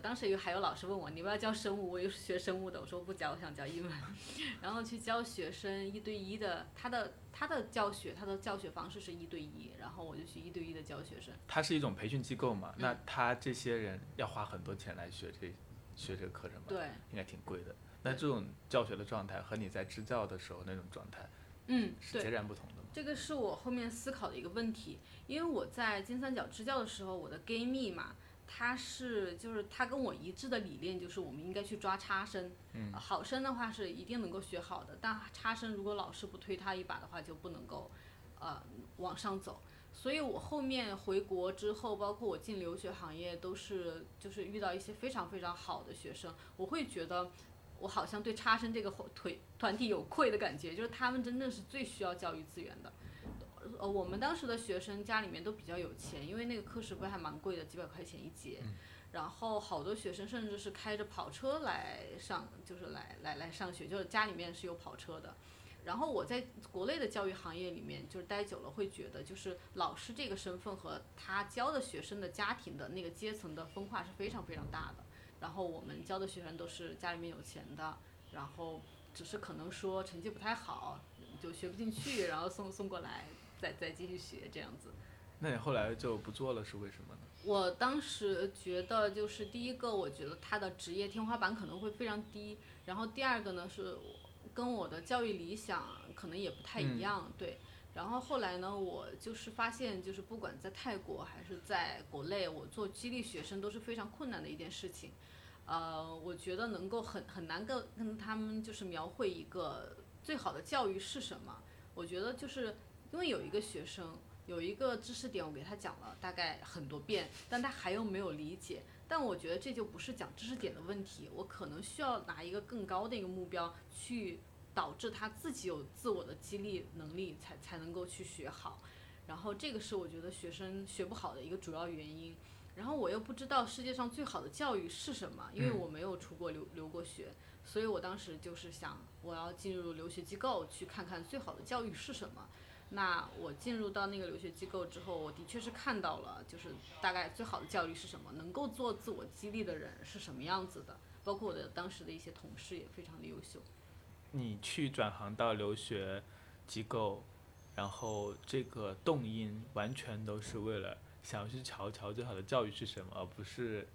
Speaker 2: 当时有还有老师问我你要不要教生物，我又是学生物的，我说不教，我想教英文，然后去教学生一对一的，他的他的教学他的教学方式是一对一，然后我就去一对一的教学生。
Speaker 1: 他是一种培训机构嘛？那他这些人要花很多钱来学这学这个课程吧？
Speaker 2: 对，
Speaker 1: 应该挺贵的。那这种教学的状态和你在支教的时候那种状态，
Speaker 2: 嗯，
Speaker 1: 是截然不同的。
Speaker 2: 这个是我后面思考的一个问题，因为我在金三角支教的时候，我的 gay 蜜嘛，他是就是他跟我一致的理念，就是我们应该去抓差生，
Speaker 1: 嗯，
Speaker 2: 好生的话是一定能够学好的，但差生如果老师不推他一把的话，就不能够，呃，往上走。所以我后面回国之后，包括我进留学行业，都是就是遇到一些非常非常好的学生，我会觉得。我好像对差生这个腿团体有愧的感觉，就是他们真正是最需要教育资源的。呃，我们当时的学生家里面都比较有钱，因为那个课时费还蛮贵的，几百块钱一节。然后好多学生甚至是开着跑车来上，就是来来来上学，就是家里面是有跑车的。然后我在国内的教育行业里面就是待久了，会觉得就是老师这个身份和他教的学生的家庭的那个阶层的分化是非常非常大的。然后我们教的学生都是家里面有钱的，然后只是可能说成绩不太好，就学不进去，然后送送过来，再再继续学这样子。
Speaker 1: 那你后来就不做了，是为什么呢？
Speaker 2: 我当时觉得就是第一个，我觉得他的职业天花板可能会非常低，然后第二个呢是跟我的教育理想可能也不太一样，对。然后后来呢，我就是发现，就是不管在泰国还是在国内，我做激励学生都是非常困难的一件事情。呃，我觉得能够很很难跟跟他们就是描绘一个最好的教育是什么。我觉得就是因为有一个学生有一个知识点，我给他讲了大概很多遍，但他还又没有理解。但我觉得这就不是讲知识点的问题，我可能需要拿一个更高的一个目标去。导致他自己有自我的激励能力，才才能够去学好，然后这个是我觉得学生学不好的一个主要原因。然后我又不知道世界上最好的教育是什么，因为我没有出国留留过学，所以我当时就是想，我要进入留学机构去看看最好的教育是什么。那我进入到那个留学机构之后，我的确是看到了，就是大概最好的教育是什么，能够做自我激励的人是什么样子的，包括我的当时的一些同事也非常的优秀。
Speaker 1: 你去转行到留学机构，然后这个动因完全都是为了想要去瞧瞧最好的教育是什么，而不是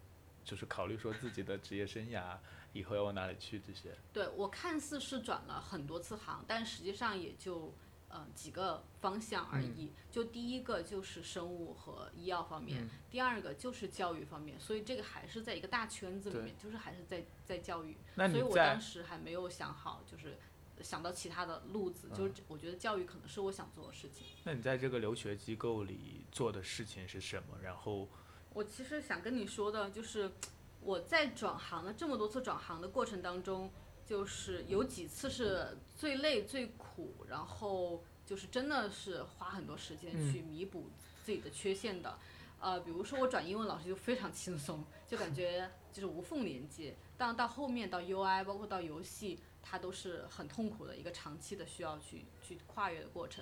Speaker 1: 就是考虑说自己的职业生涯以后要往哪里去这些。
Speaker 2: 对我看似是转了很多次行，但实际上也就。呃，几个方向而已。就第一个就是生物和医药方面，第二个就是教育方面。所以这个还是在一个大圈子里面，就是还是在在教育。所以我当时还没有想好，就是想到其他的路子。就是我觉得教育可能是我想做的事情。
Speaker 1: 那你在这个留学机构里做的事情是什么？然后
Speaker 2: 我其实想跟你说的就是，我在转行的这么多次转行的过程当中。就是有几次是最累最苦，然后就是真的是花很多时间去弥补自己的缺陷的，呃，比如说我转英文老师就非常轻松，就感觉就是无缝连接。但到后面到 UI，包括到游戏，它都是很痛苦的一个长期的需要去去跨越的过程。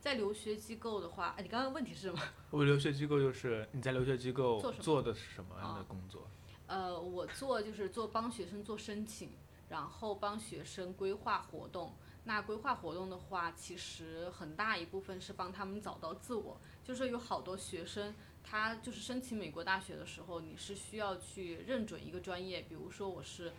Speaker 2: 在留学机构的话，哎，你刚刚问题是什么？
Speaker 1: 我留学机构就是你在留学机构做的是什么样的工作？
Speaker 2: 呃，我做就是做帮学生做申请。然后帮学生规划活动，那规划活动的话，其实很大一部分是帮他们找到自我。就是有好多学生，他就是申请美国大学的时候，你是需要去认准一个专业，比如说我是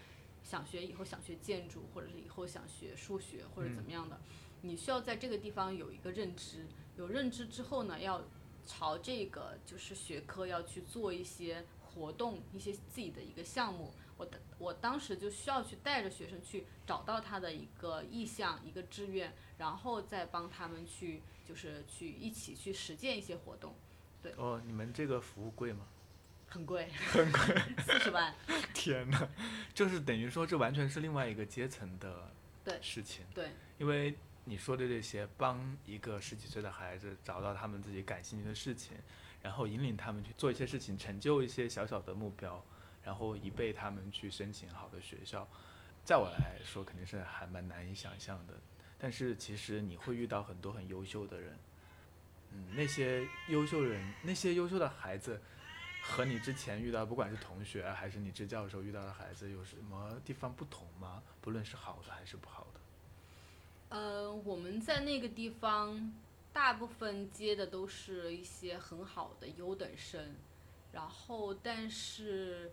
Speaker 2: 想学以后想学建筑，或者是以后想学数学或者怎么样的，你需要在这个地方有一个认知，有认知之后呢，要朝这个就是学科要去做一些活动，一些自己的一个项目。我我当时就需要去带着学生去找到他的一个意向、一个志愿，然后再帮他们去就是去一起去实践一些活动。对。
Speaker 1: 哦，你们这个服务贵吗？
Speaker 2: 很贵。
Speaker 1: 很贵。
Speaker 2: 四十万。
Speaker 1: 天哪，就是等于说这完全是另外一个阶层的事情。
Speaker 2: 对。
Speaker 1: 因为你说的这些，帮一个十几岁的孩子找到他们自己感兴趣的事情，然后引领他们去做一些事情，成就一些小小的目标。然后一备他们去申请好的学校，在我来说肯定是还蛮难以想象的。但是其实你会遇到很多很优秀的人，嗯，那些优秀人，那些优秀的孩子，和你之前遇到不管是同学还是你支教的时候遇到的孩子有什么地方不同吗？不论是好的还是不好的。
Speaker 2: 呃，我们在那个地方，大部分接的都是一些很好的优等生，然后但是。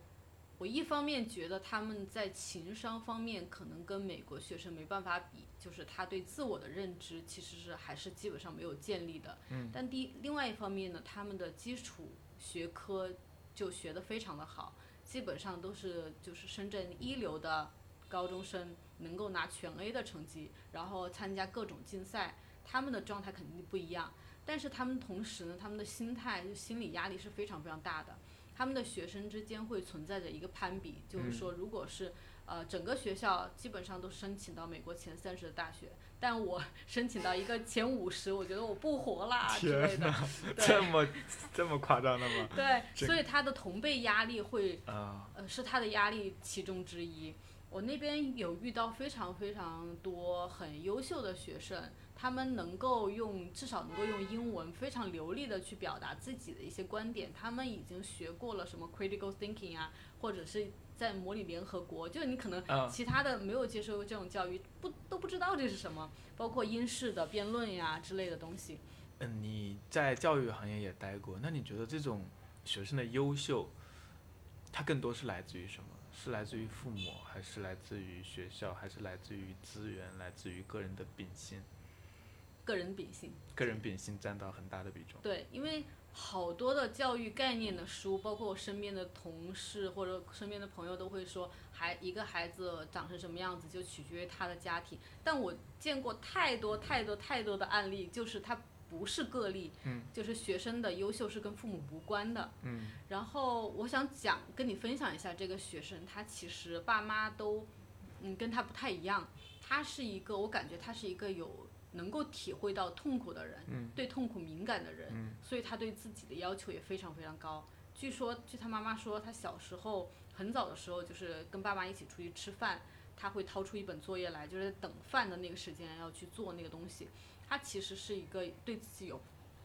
Speaker 2: 我一方面觉得他们在情商方面可能跟美国学生没办法比，就是他对自我的认知其实是还是基本上没有建立的。
Speaker 1: 嗯。
Speaker 2: 但第另外一方面呢，他们的基础学科就学得非常的好，基本上都是就是深圳一流的高中生能够拿全 A 的成绩，然后参加各种竞赛，他们的状态肯定不一样。但是他们同时呢，他们的心态就心理压力是非常非常大的。他们的学生之间会存在着一个攀比，就是说，如果是呃整个学校基本上都申请到美国前三十的大学，但我 申请到一个前五十，我觉得我不活啦之类的。
Speaker 1: 这么这么夸张的吗？
Speaker 2: 对，所以他的同辈压力会呃是他的压力其中之一。我那边有遇到非常非常多很优秀的学生。他们能够用至少能够用英文非常流利的去表达自己的一些观点。他们已经学过了什么 critical thinking 啊，或者是在模拟联合国。就是你可能其他的没有接受过这种教育，不都不知道这是什么。包括英式的辩论呀之类的东西。
Speaker 1: 嗯，你在教育行业也待过，那你觉得这种学生的优秀，它更多是来自于什么？是来自于父母，还是来自于学校，还是来自于资源，来自于个人的秉性？
Speaker 2: 个人秉性，
Speaker 1: 个人秉性占到很大的比重。
Speaker 2: 对，因为好多的教育概念的书，包括我身边的同事或者身边的朋友都会说，孩一个孩子长成什么样子就取决于他的家庭。但我见过太多太多太多的案例，就是他不是个例，
Speaker 1: 嗯，
Speaker 2: 就是学生的优秀是跟父母无关的，
Speaker 1: 嗯。
Speaker 2: 然后我想讲跟你分享一下这个学生，他其实爸妈都，嗯，跟他不太一样。他是一个，我感觉他是一个有。能够体会到痛苦的人，对痛苦敏感的人，所以他对自己的要求也非常非常高。据说，据他妈妈说，他小时候很早的时候，就是跟爸妈一起出去吃饭，他会掏出一本作业来，就是等饭的那个时间要去做那个东西。他其实是一个对自己有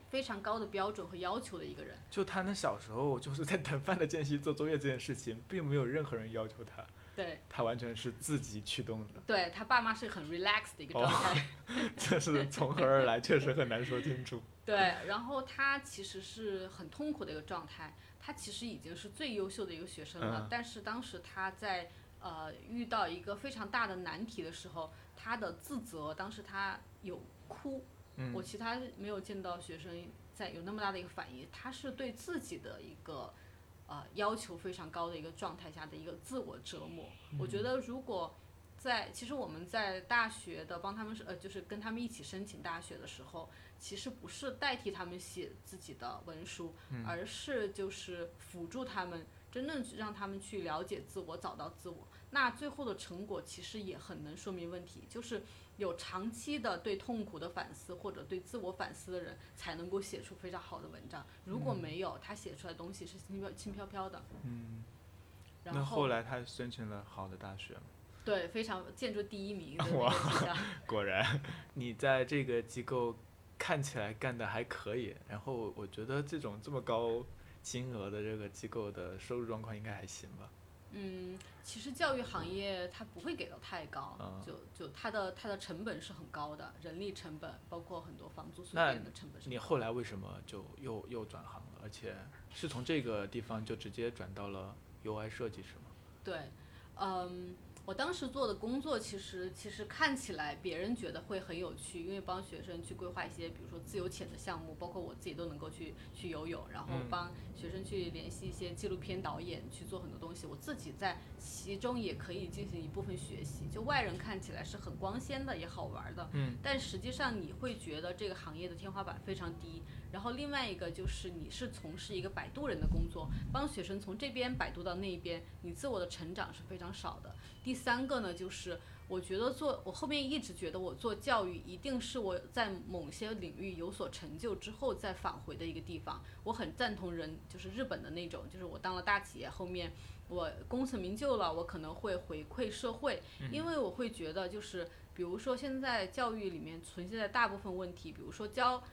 Speaker 2: 非常高的标准和要求的一个人。
Speaker 1: 就他那小时候就是在等饭的间隙做作业这件事情，并没有任何人要求他。
Speaker 2: 对，
Speaker 1: 他完全是自己驱动的。
Speaker 2: 对他爸妈是很 relax 的一个状态。
Speaker 1: 这是从何而来？确实很难说清楚。
Speaker 2: 对，然后他其实是很痛苦的一个状态。他其实已经是最优秀的一个学生了，但是当时他在呃遇到一个非常大的难题的时候，他的自责，当时他有哭。
Speaker 1: 嗯。
Speaker 2: 我其他没有见到学生在有那么大的一个反应，他是对自己的一个。呃，要求非常高的一个状态下的一个自我折磨。我觉得，如果在其实我们在大学的帮他们呃，就是跟他们一起申请大学的时候，其实不是代替他们写自己的文书，而是就是辅助他们，真正让他们去了解自我，找到自我。那最后的成果其实也很能说明问题，就是。有长期的对痛苦的反思或者对自我反思的人，才能够写出非常好的文章。如果没有，他写出来的东西是轻飘轻飘飘的。
Speaker 1: 嗯。
Speaker 2: 那
Speaker 1: 后来他申请了好的大学吗？
Speaker 2: 对，非常建筑第一名。
Speaker 1: 哇，果然，你在这个机构看起来干的还可以。然后我觉得这种这么高金额的这个机构的收入状况应该还行吧。
Speaker 2: 嗯，其实教育行业它不会给到太高，就就它的它的成本是很高的，人力成本包括很多房租水电的成本。
Speaker 1: 你后来为什么就又又转行了？而且是从这个地方就直接转到了 UI 设计是吗？
Speaker 2: 对，嗯，我当时做的工作，其实其实看起来别人觉得会很有趣，因为帮学生去规划一些，比如说自由潜的项目，包括我自己都能够去去游泳，然后帮学生去联系一些纪录片导演去做很多东西，我自己在其中也可以进行一部分学习。就外人看起来是很光鲜的，也好玩的，
Speaker 3: 嗯，
Speaker 2: 但实际上你会觉得这个行业的天花板非常低。然后另外一个就是你是从事一个摆渡人的工作，帮学生从这边摆渡到那边，你自我的成长是非常少的。第三个呢，就是我觉得做我后面一直觉得我做教育一定是我在某些领域有所成就之后再返回的一个地方。我很赞同人就是日本的那种，就是我当了大企业后面我功成名就了，我可能会回馈社会，因为我会觉得就是比如说现在教育里面存在的大部分问题，比如说教。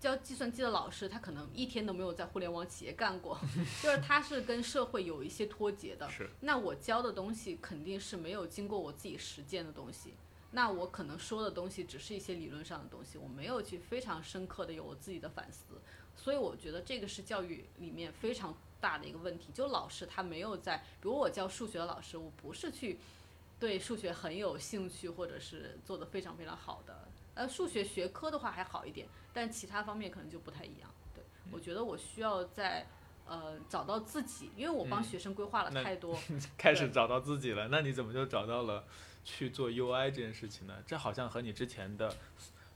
Speaker 2: 教计算机的老师，他可能一天都没有在互联网企业干过，就是他是跟社会有一些脱节的。
Speaker 3: 是。
Speaker 2: 那我教的东西肯定是没有经过我自己实践的东西，那我可能说的东西只是一些理论上的东西，我没有去非常深刻的有我自己的反思。所以我觉得这个是教育里面非常大的一个问题，就老师他没有在，比如我教数学的老师，我不是去对数学很有兴趣，或者是做的非常非常好的。呃，数学学科的话还好一点，但其他方面可能就不太一样。对，我觉得我需要在呃找到自己，因为我帮学生规划了太多，
Speaker 3: 开始找到自己了。那你怎么就找到了去做 UI 这件事情呢？这好像和你之前的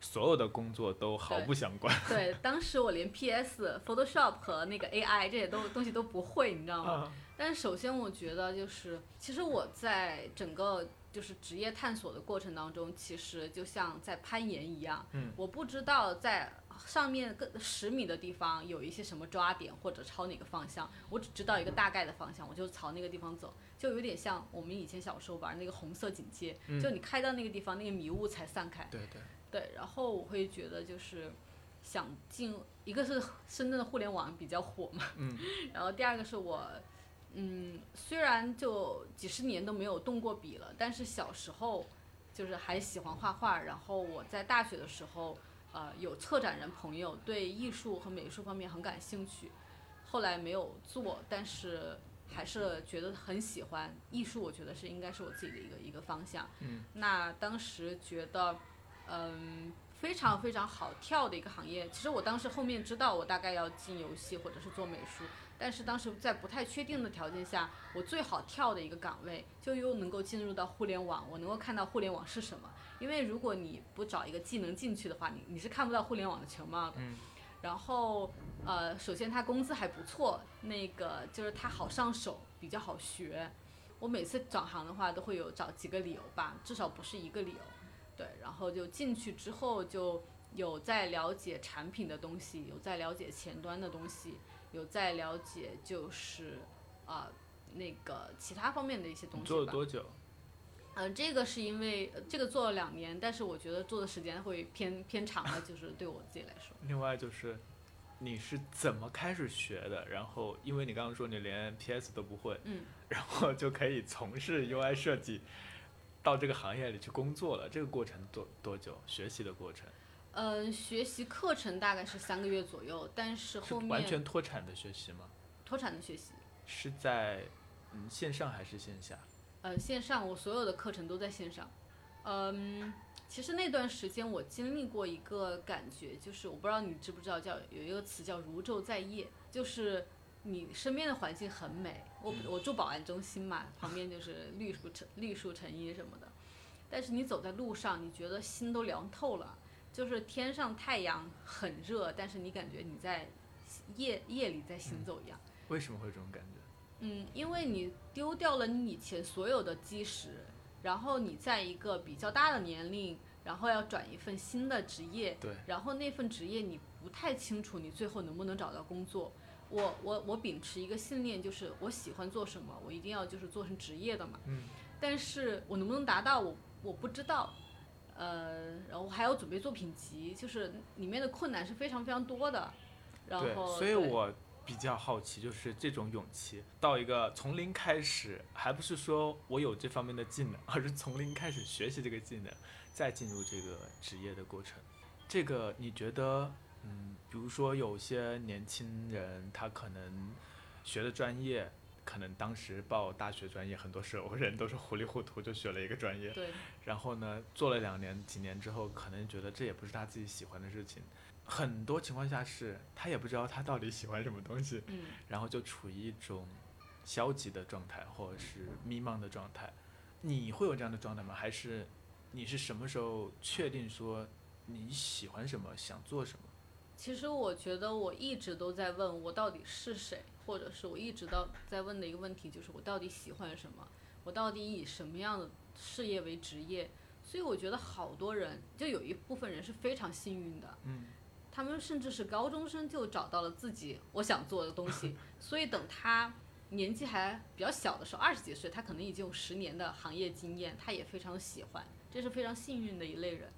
Speaker 3: 所有的工作都毫不相关。
Speaker 2: 对，当时我连 PS、Photoshop 和那个 AI 这些都东西都不会，你知道吗？但是首先我觉得就是，其实我在整个。就是职业探索的过程当中，其实就像在攀岩一样。
Speaker 3: 嗯。
Speaker 2: 我不知道在上面个十米的地方有一些什么抓点，或者朝哪个方向。我只知道一个大概的方向，我就朝那个地方走。就有点像我们以前小时候玩那个红色警戒，就你开到那个地方，那个迷雾才散开。
Speaker 3: 对对。
Speaker 2: 对，然后我会觉得就是想进，一个是深圳的互联网比较火嘛。
Speaker 3: 嗯。
Speaker 2: 然后第二个是我。嗯，虽然就几十年都没有动过笔了，但是小时候就是还喜欢画画。然后我在大学的时候，呃，有策展人朋友对艺术和美术方面很感兴趣，后来没有做，但是还是觉得很喜欢艺术。我觉得是应该是我自己的一个一个方向。
Speaker 3: 嗯。
Speaker 2: 那当时觉得，嗯，非常非常好跳的一个行业。其实我当时后面知道，我大概要进游戏或者是做美术。但是当时在不太确定的条件下，我最好跳的一个岗位，就又能够进入到互联网，我能够看到互联网是什么。因为如果你不找一个技能进去的话，你你是看不到互联网的全貌的。
Speaker 3: 嗯。
Speaker 2: 然后，呃，首先他工资还不错，那个就是他好上手，比较好学。我每次转行的话，都会有找几个理由吧，至少不是一个理由。对，然后就进去之后，就有在了解产品的东西，有在了解前端的东西。有在了解，就是啊，那个其他方面的一些东西吧。
Speaker 3: 做了多久？
Speaker 2: 嗯，这个是因为这个做了两年，但是我觉得做的时间会偏偏长了，就是对我自己来说。
Speaker 3: 另外就是，你是怎么开始学的？然后，因为你刚刚说你连 PS 都不会，
Speaker 2: 嗯，
Speaker 3: 然后就可以从事 UI 设计，到这个行业里去工作了。这个过程多多久？学习的过程？
Speaker 2: 嗯，学习课程大概是三个月左右，但是后面
Speaker 3: 完全脱产的学习吗？
Speaker 2: 脱产的学习
Speaker 3: 是在嗯线上还是线下？
Speaker 2: 呃，线上，我所有的课程都在线上。嗯，其实那段时间我经历过一个感觉，就是我不知道你知不知道，叫有一个词叫如昼在夜，就是你身边的环境很美，我我住保安中心嘛，旁边就是绿树成绿树成荫什么的，但是你走在路上，你觉得心都凉透了。就是天上太阳很热，但是你感觉你在夜夜里在行走一样。
Speaker 3: 为什么会这种感觉？
Speaker 2: 嗯，因为你丢掉了你以前所有的基石，然后你在一个比较大的年龄，然后要转一份新的职业。
Speaker 3: 对。
Speaker 2: 然后那份职业你不太清楚你最后能不能找到工作。我我我秉持一个信念，就是我喜欢做什么，我一定要就是做成职业的嘛。
Speaker 3: 嗯。
Speaker 2: 但是我能不能达到，我我不知道。呃，然后还要准备作品集，就是里面的困难是非常非常多的。然后，
Speaker 3: 所以我比较好奇，就是这种勇气，到一个从零开始，还不是说我有这方面的技能，而是从零开始学习这个技能，再进入这个职业的过程。这个你觉得，嗯，比如说有些年轻人他可能学的专业
Speaker 1: 可能当时报大学专业，很多时候人都是糊里糊涂就学了一个专业。
Speaker 2: 对。
Speaker 1: 然后呢，做了两年、几年之后，可能觉得这也不是他自己喜欢的事情。很多情况下是他也不知道他到底喜欢什么东西。
Speaker 2: 嗯。
Speaker 1: 然后就处于一种消极的状态，或者是迷茫的状态。你会有这样的状态吗？还是你是什么时候确定说你喜欢什么，想做什么？
Speaker 2: 其实我觉得我一直都在问我到底是谁，或者是我一直到在问的一个问题就是我到底喜欢什么，我到底以什么样的事业为职业。所以我觉得好多人就有一部分人是非常幸运的，
Speaker 1: 嗯，
Speaker 2: 他们甚至是高中生就找到了自己我想做的东西。所以等他年纪还比较小的时候，二十几岁，他可能已经有十年的行业经验，他也非常喜欢，这是非常幸运的一类人。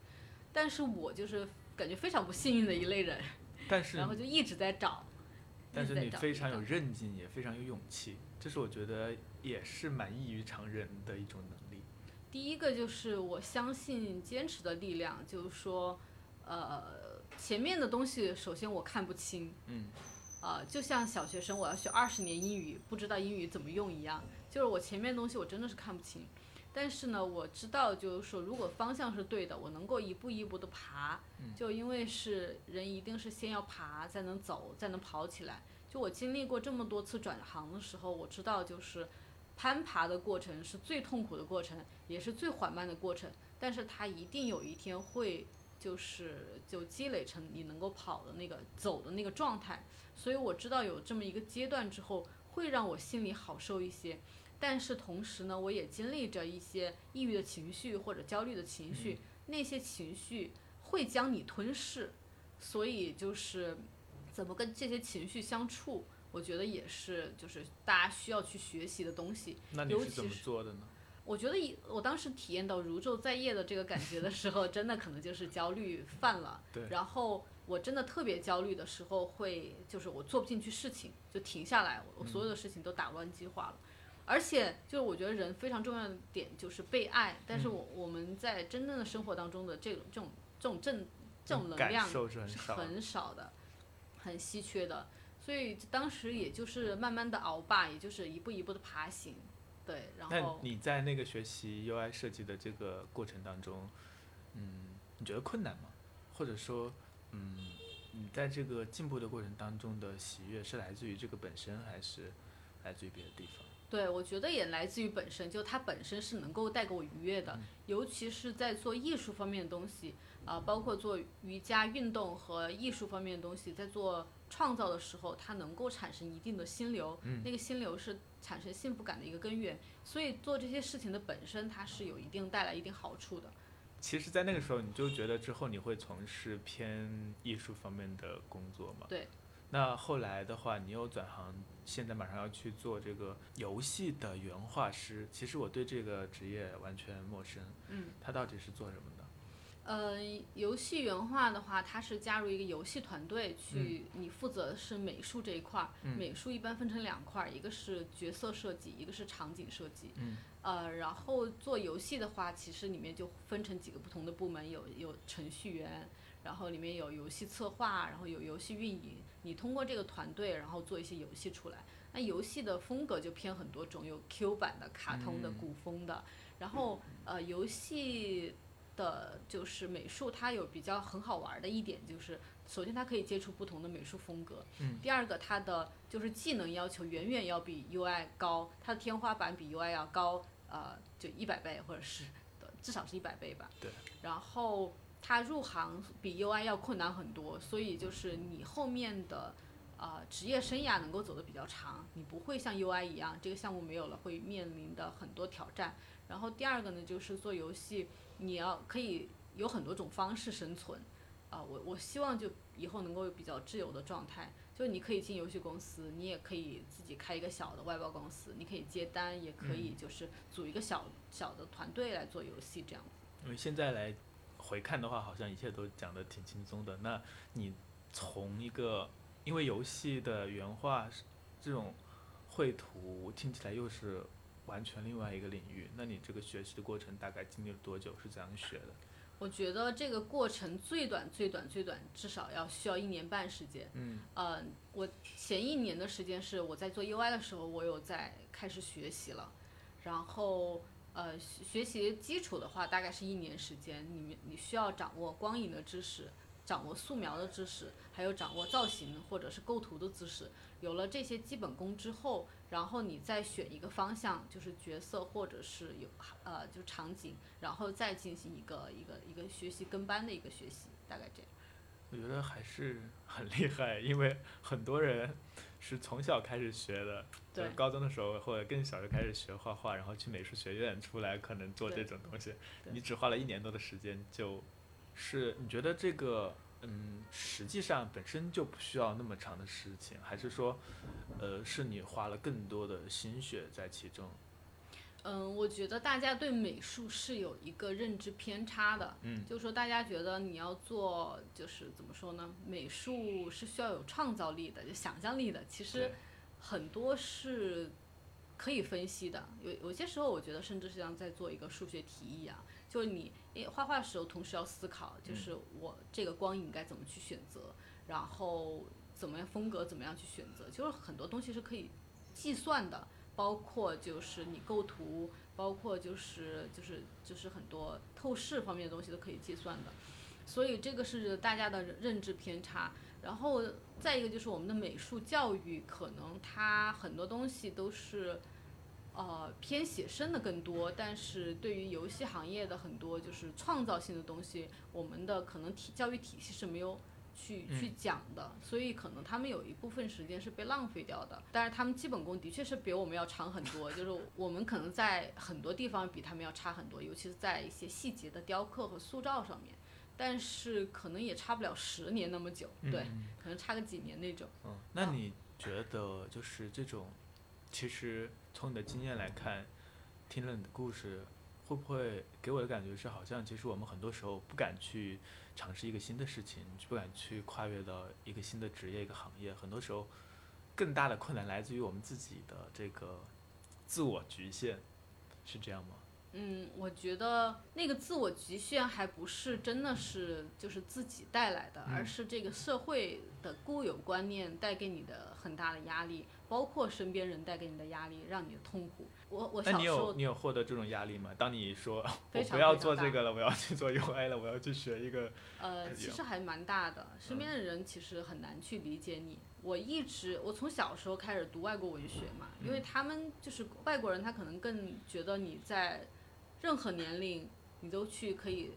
Speaker 2: 但是我就是。感觉非常不幸运的一类人，
Speaker 1: 但是
Speaker 2: 然后就一直在找，
Speaker 1: 但是你非常有韧劲，也非常有勇气，这是我觉得也是蛮异于常人的一种能力。
Speaker 2: 第一个就是我相信坚持的力量，就是说，呃，前面的东西首先我看不清，
Speaker 1: 嗯，
Speaker 2: 呃，就像小学生我要学二十年英语，不知道英语怎么用一样，就是我前面东西我真的是看不清。但是呢，我知道，就是说，如果方向是对的，我能够一步一步的爬，就因为是人一定是先要爬，才能走，才能跑起来。就我经历过这么多次转行的时候，我知道，就是攀爬的过程是最痛苦的过程，也是最缓慢的过程。但是它一定有一天会，就是就积累成你能够跑的那个走的那个状态。所以我知道有这么一个阶段之后，会让我心里好受一些。但是同时呢，我也经历着一些抑郁的情绪或者焦虑的情绪，那些情绪会将你吞噬，所以就是怎么跟这些情绪相处，我觉得也是就是大家需要去学习的东西。
Speaker 1: 那你是怎么做的呢？
Speaker 2: 我觉得一我当时体验到如昼在夜的这个感觉的时候，真的可能就是焦虑犯了。
Speaker 1: 对。
Speaker 2: 然后我真的特别焦虑的时候，会就是我做不进去事情，就停下来，我所有的事情都打乱计划了。而且，就我觉得人非常重要的点就是被爱，但是我我们在真正的生活当中的这种这种这种正这种能量是很少的，很稀缺的。所以当时也就是慢慢的熬吧，也就是一步一步的爬行，对。然后
Speaker 1: 你在那个学习 UI 设计的这个过程当中，嗯，你觉得困难吗？或者说，嗯，你在这个进步的过程当中的喜悦是来自于这个本身，还是来自于别的地方？
Speaker 2: 对，我觉得也来自于本身，就它本身是能够带给我愉悦的，尤其是在做艺术方面的东西，啊，包括做瑜伽运动和艺术方面的东西，在做创造的时候，它能够产生一定的心流，那个心流是产生幸福感的一个根源，所以做这些事情的本身，它是有一定带来一定好处的。
Speaker 1: 其实，在那个时候，你就觉得之后你会从事偏艺术方面的工作吗？
Speaker 2: 对。
Speaker 1: 那后来的话，你又转行。现在马上要去做这个游戏的原画师，其实我对这个职业完全陌生。
Speaker 2: 嗯，
Speaker 1: 他到底是做什么的？
Speaker 2: 呃，游戏原画的话，他是加入一个游戏团队去，你负责的是美术这一块儿。美术一般分成两块儿，一个是角色设计，一个是场景设计。
Speaker 1: 嗯。
Speaker 2: 呃，然后做游戏的话，其实里面就分成几个不同的部门，有有程序员，然后里面有游戏策划，然后有游戏运营。你通过这个团队，然后做一些游戏出来。那游戏的风格就偏很多种，有 Q 版的、卡通的、古风的。然后呃，游戏的就是美术，它有比较很好玩的一点就是，首先它可以接触不同的美术风格。
Speaker 1: 嗯。
Speaker 2: 第二个，它的就是技能要求远远要比 UI 高，它的天花板比 UI 要高，呃，就一百倍或者是至少是一百倍吧。
Speaker 1: 对。
Speaker 2: 然后。他入行比 UI 要困难很多，所以就是你后面的，呃，职业生涯能够走得比较长，你不会像 UI 一样，这个项目没有了会面临的很多挑战。然后第二个呢，就是做游戏，你要可以有很多种方式生存，啊，我我希望就以后能够比较自由的状态，就你可以进游戏公司，你也可以自己开一个小的外包公司，你可以接单，也可以就是组一个小小的团队来做游戏这样子。
Speaker 1: 因为现在来。回看的话，好像一切都讲得挺轻松的。那你从一个，因为游戏的原画这种绘图听起来又是完全另外一个领域，那你这个学习的过程大概经历了多久？是怎样学的？
Speaker 2: 我觉得这个过程最短最短最短至少要需要一年半时间。
Speaker 1: 嗯。
Speaker 2: 呃，我前一年的时间是我在做 UI 的时候，我有在开始学习了，然后呃学习基础的话大概是一年时间，你你需要掌握光影的知识，掌握素描的知识，还有掌握造型或者是构图的知识。有了这些基本功之后，然后你再选一个方向，就是角色或者是有呃就场景，然后再进行一个一个一个学习跟班的一个学习，大概这样。
Speaker 1: 我觉得还是很厉害，因为很多人是从小开始学的，
Speaker 2: 对，
Speaker 1: 高中的时候或者更小就开始学画画，然后去美术学院出来，可能做这种东西，你只花了一年多的时间，就是你觉得这个。嗯，实际上本身就不需要那么长的事情，还是说，呃，是你花了更多的心血在其中？
Speaker 2: 嗯，我觉得大家对美术是有一个认知偏差的，
Speaker 1: 嗯，
Speaker 2: 就是说大家觉得你要做，就是怎么说呢？美术是需要有创造力的，就想象力的，其实很多是可以分析的。有有些时候，我觉得甚至是像在做一个数学题一样。就是你画画的时候，同时要思考，就是我这个光影该怎么去选择，然后怎么样风格怎么样去选择，就是很多东西是可以计算的，包括就是你构图，包括就是就是就是很多透视方面的东西都可以计算的，所以这个是大家的认知偏差。然后再一个就是我们的美术教育，可能它很多东西都是。呃，偏写生的更多，但是对于游戏行业的很多就是创造性的东西，我们的可能体教育体系是没有去去讲的，所以可能他们有一部分时间是被浪费掉的。但是他们基本功的确是比我们要长很多，就是我们可能在很多地方比他们要差很多，尤其是在一些细节的雕刻和塑造上面，但是可能也差不了十年那么久，对，可能差个几年那种。
Speaker 1: 嗯，那你觉得就是这种，其实。从你的经验来看，听了你的故事，会不会给我的感觉是，好像其实我们很多时候不敢去尝试一个新的事情，不敢去跨越到一个新的职业、一个行业。很多时候，更大的困难来自于我们自己的这个自我局限，是这样吗？
Speaker 2: 嗯，我觉得那个自我局限还不是真的是就是自己带来的，而是这个社会的固有观念带给你的很大的压力。包括身边人带给你的压力，让你的痛苦。我我小
Speaker 1: 时候，你有你有获得这种压力吗？当你说我不要做这个了，我要去做 UI 了，我要去学一个。
Speaker 2: 呃，其实还蛮大的，身边的人其实很难去理解你。我一直我从小时候开始读外国文学嘛，因为他们就是外国人，他可能更觉得你在任何年龄你都去可以。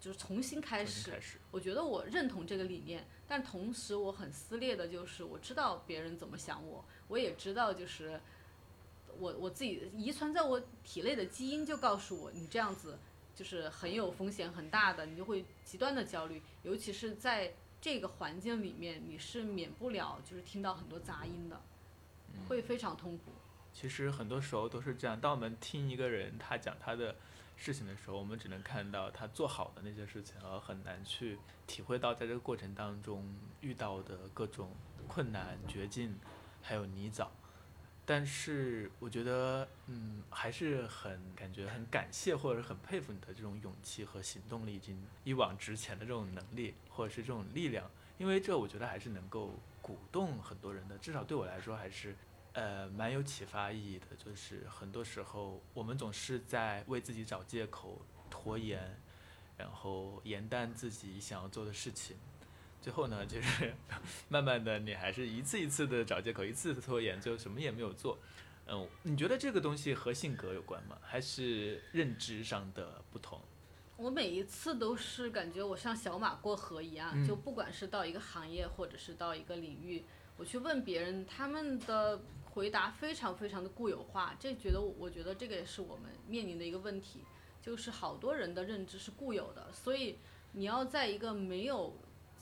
Speaker 2: 就是重新开始，我觉得我认同这个理念，但同时我很撕裂的就是，我知道别人怎么想我，我也知道就是我我自己遗传在我体内的基因就告诉我，你这样子就是很有风险很大的，你就会极端的焦虑，尤其是在这个环境里面，你是免不了就是听到很多杂音的，会非常痛苦。
Speaker 1: 其实很多时候都是这样，当我们听一个人他讲他的。事情的时候，我们只能看到他做好的那些事情，而很难去体会到在这个过程当中遇到的各种困难、绝境，还有泥沼。但是我觉得，嗯，还是很感觉很感谢或者很佩服你的这种勇气和行动力，以及一往直前的这种能力，或者是这种力量。因为这，我觉得还是能够鼓动很多人的，至少对我来说还是。呃，蛮有启发意义的，就是很多时候我们总是在为自己找借口、拖延，然后延宕自己想要做的事情，最后呢，就是 慢慢的你还是一次一次的找借口，一次次拖延，最后什么也没有做。嗯，你觉得这个东西和性格有关吗？还是认知上的不同？
Speaker 2: 我每一次都是感觉我像小马过河一样，就不管是到一个行业，或者是到一个领域，我去问别人，他们的。回答非常非常的固有化，这觉得我觉得这个也是我们面临的一个问题，就是好多人的认知是固有的，所以你要在一个没有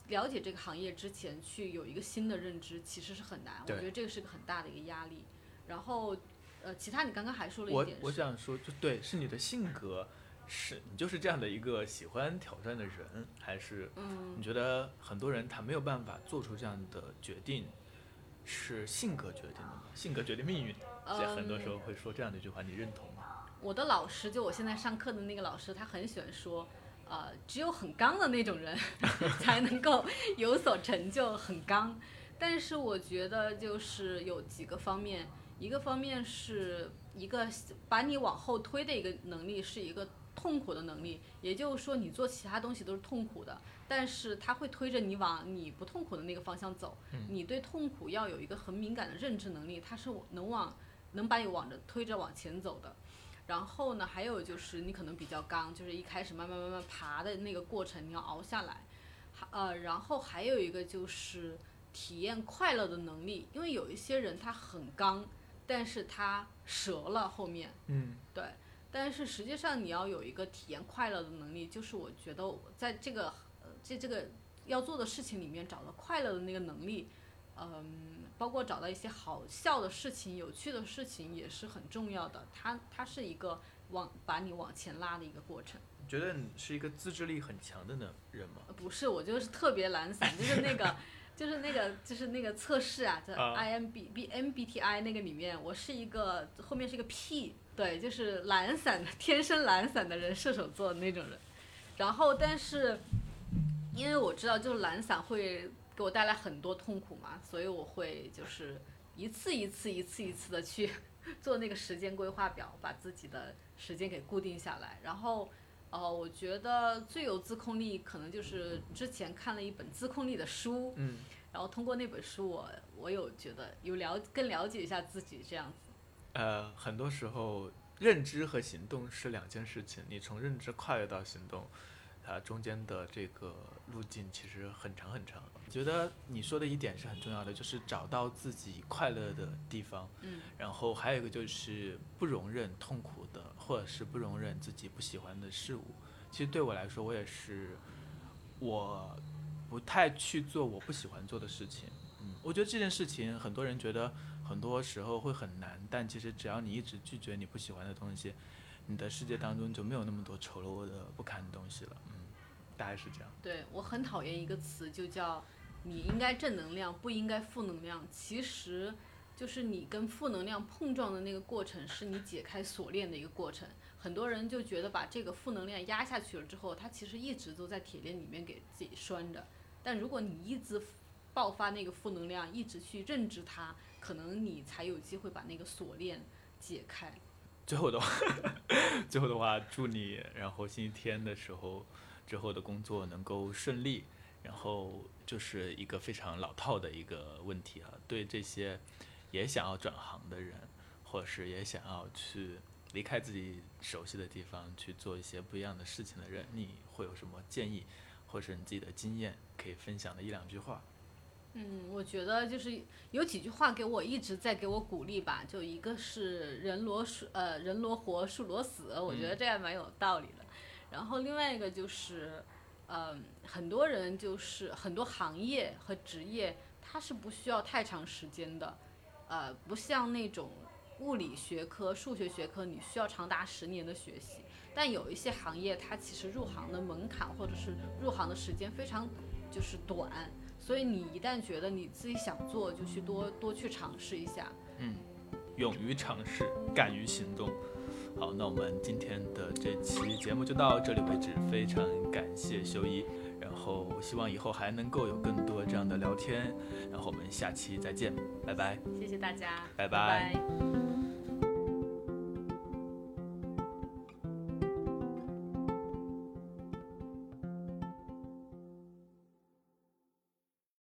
Speaker 2: 了解这个行业之前去有一个新的认知，其实是很难。我觉得这个是个很大的一个压力。然后，呃，其他你刚刚还说了一点，
Speaker 1: 我我想说，就对，是你的性格，是你就是这样的一个喜欢挑战的人，还是你觉得很多人他没有办法做出这样的决定？是性格决定的吗？性格决定命运，在很多时候会说这样的一句话，你认同吗？
Speaker 2: 我的老师，就我现在上课的那个老师，他很喜欢说，呃，只有很刚的那种人 才能够有所成就，很刚。但是我觉得就是有几个方面，一个方面是一个把你往后推的一个能力，是一个痛苦的能力。也就是说，你做其他东西都是痛苦的，但是它会推着你往你不痛苦的那个方向走。你对痛苦要有一个很敏感的认知能力，它是能往能把你往着推着往前走的。然后呢，还有就是你可能比较刚，就是一开始慢慢慢慢爬的那个过程，你要熬下来。呃，然后还有一个就是。体验快乐的能力，因为有一些人他很刚，但是他折了后面。
Speaker 1: 嗯，
Speaker 2: 对。但是实际上你要有一个体验快乐的能力，就是我觉得在这个呃这这个要做的事情里面找到快乐的那个能力，嗯，包括找到一些好笑的事情、有趣的事情也是很重要的。它它是一个往把你往前拉的一个过程。
Speaker 1: 你觉得你是一个自制力很强的呢人吗？
Speaker 2: 不是，我就是特别懒散，就是那个。就是那个，就是那个测试啊，在 I M B B M B T I 那个里面，我是一个后面是一个 P，对，就是懒散的，天生懒散的人，射手座的那种人。然后，但是因为我知道，就是懒散会给我带来很多痛苦嘛，所以我会就是一次一次、一次一次的去 做那个时间规划表，把自己的时间给固定下来，然后。呃，我觉得最有自控力可能就是之前看了一本自控力的书，
Speaker 1: 嗯，
Speaker 2: 然后通过那本书，我我有觉得有了更了解一下自己这样子。
Speaker 1: 呃，很多时候认知和行动是两件事情，你从认知跨越到行动，它中间的这个路径其实很长很长。我觉得你说的一点是很重要的，就是找到自己快乐的地方。
Speaker 2: 嗯。
Speaker 1: 然后还有一个就是不容忍痛苦的，或者是不容忍自己不喜欢的事物。其实对我来说，我也是，我不太去做我不喜欢做的事情。我觉得这件事情很多人觉得很多时候会很难，但其实只要你一直拒绝你不喜欢的东西，你的世界当中就没有那么多丑陋的不堪的东西了。嗯。大概是这样。
Speaker 2: 对我很讨厌一个词，就叫。你应该正能量，不应该负能量。其实，就是你跟负能量碰撞的那个过程，是你解开锁链的一个过程。很多人就觉得把这个负能量压下去了之后，他其实一直都在铁链里面给自己拴着。但如果你一直爆发那个负能量，一直去认知它，可能你才有机会把那个锁链解开。
Speaker 1: 最后的话，最后的话，祝你，然后星期天的时候之后的工作能够顺利。然后就是一个非常老套的一个问题啊，对这些也想要转行的人，或者是也想要去离开自己熟悉的地方去做一些不一样的事情的人，你会有什么建议，或者是你自己的经验可以分享的一两句话？
Speaker 2: 嗯，我觉得就是有几句话给我一直在给我鼓励吧，就一个是人罗树呃人罗活树罗死，我觉得这样蛮有道理的。然后另外一个就是。嗯，很多人就是很多行业和职业，它是不需要太长时间的，呃，不像那种物理学科、数学学科，你需要长达十年的学习。但有一些行业，它其实入行的门槛或者是入行的时间非常就是短，所以你一旦觉得你自己想做，就去多多去尝试一下。
Speaker 1: 嗯，勇于尝试，敢于行动。好，那我们今天的这期节目就到这里为止，非常感谢修一，然后希望以后还能够有更多这样的聊天，然后我们下期再见，拜拜，
Speaker 2: 谢谢大家，
Speaker 1: 拜拜。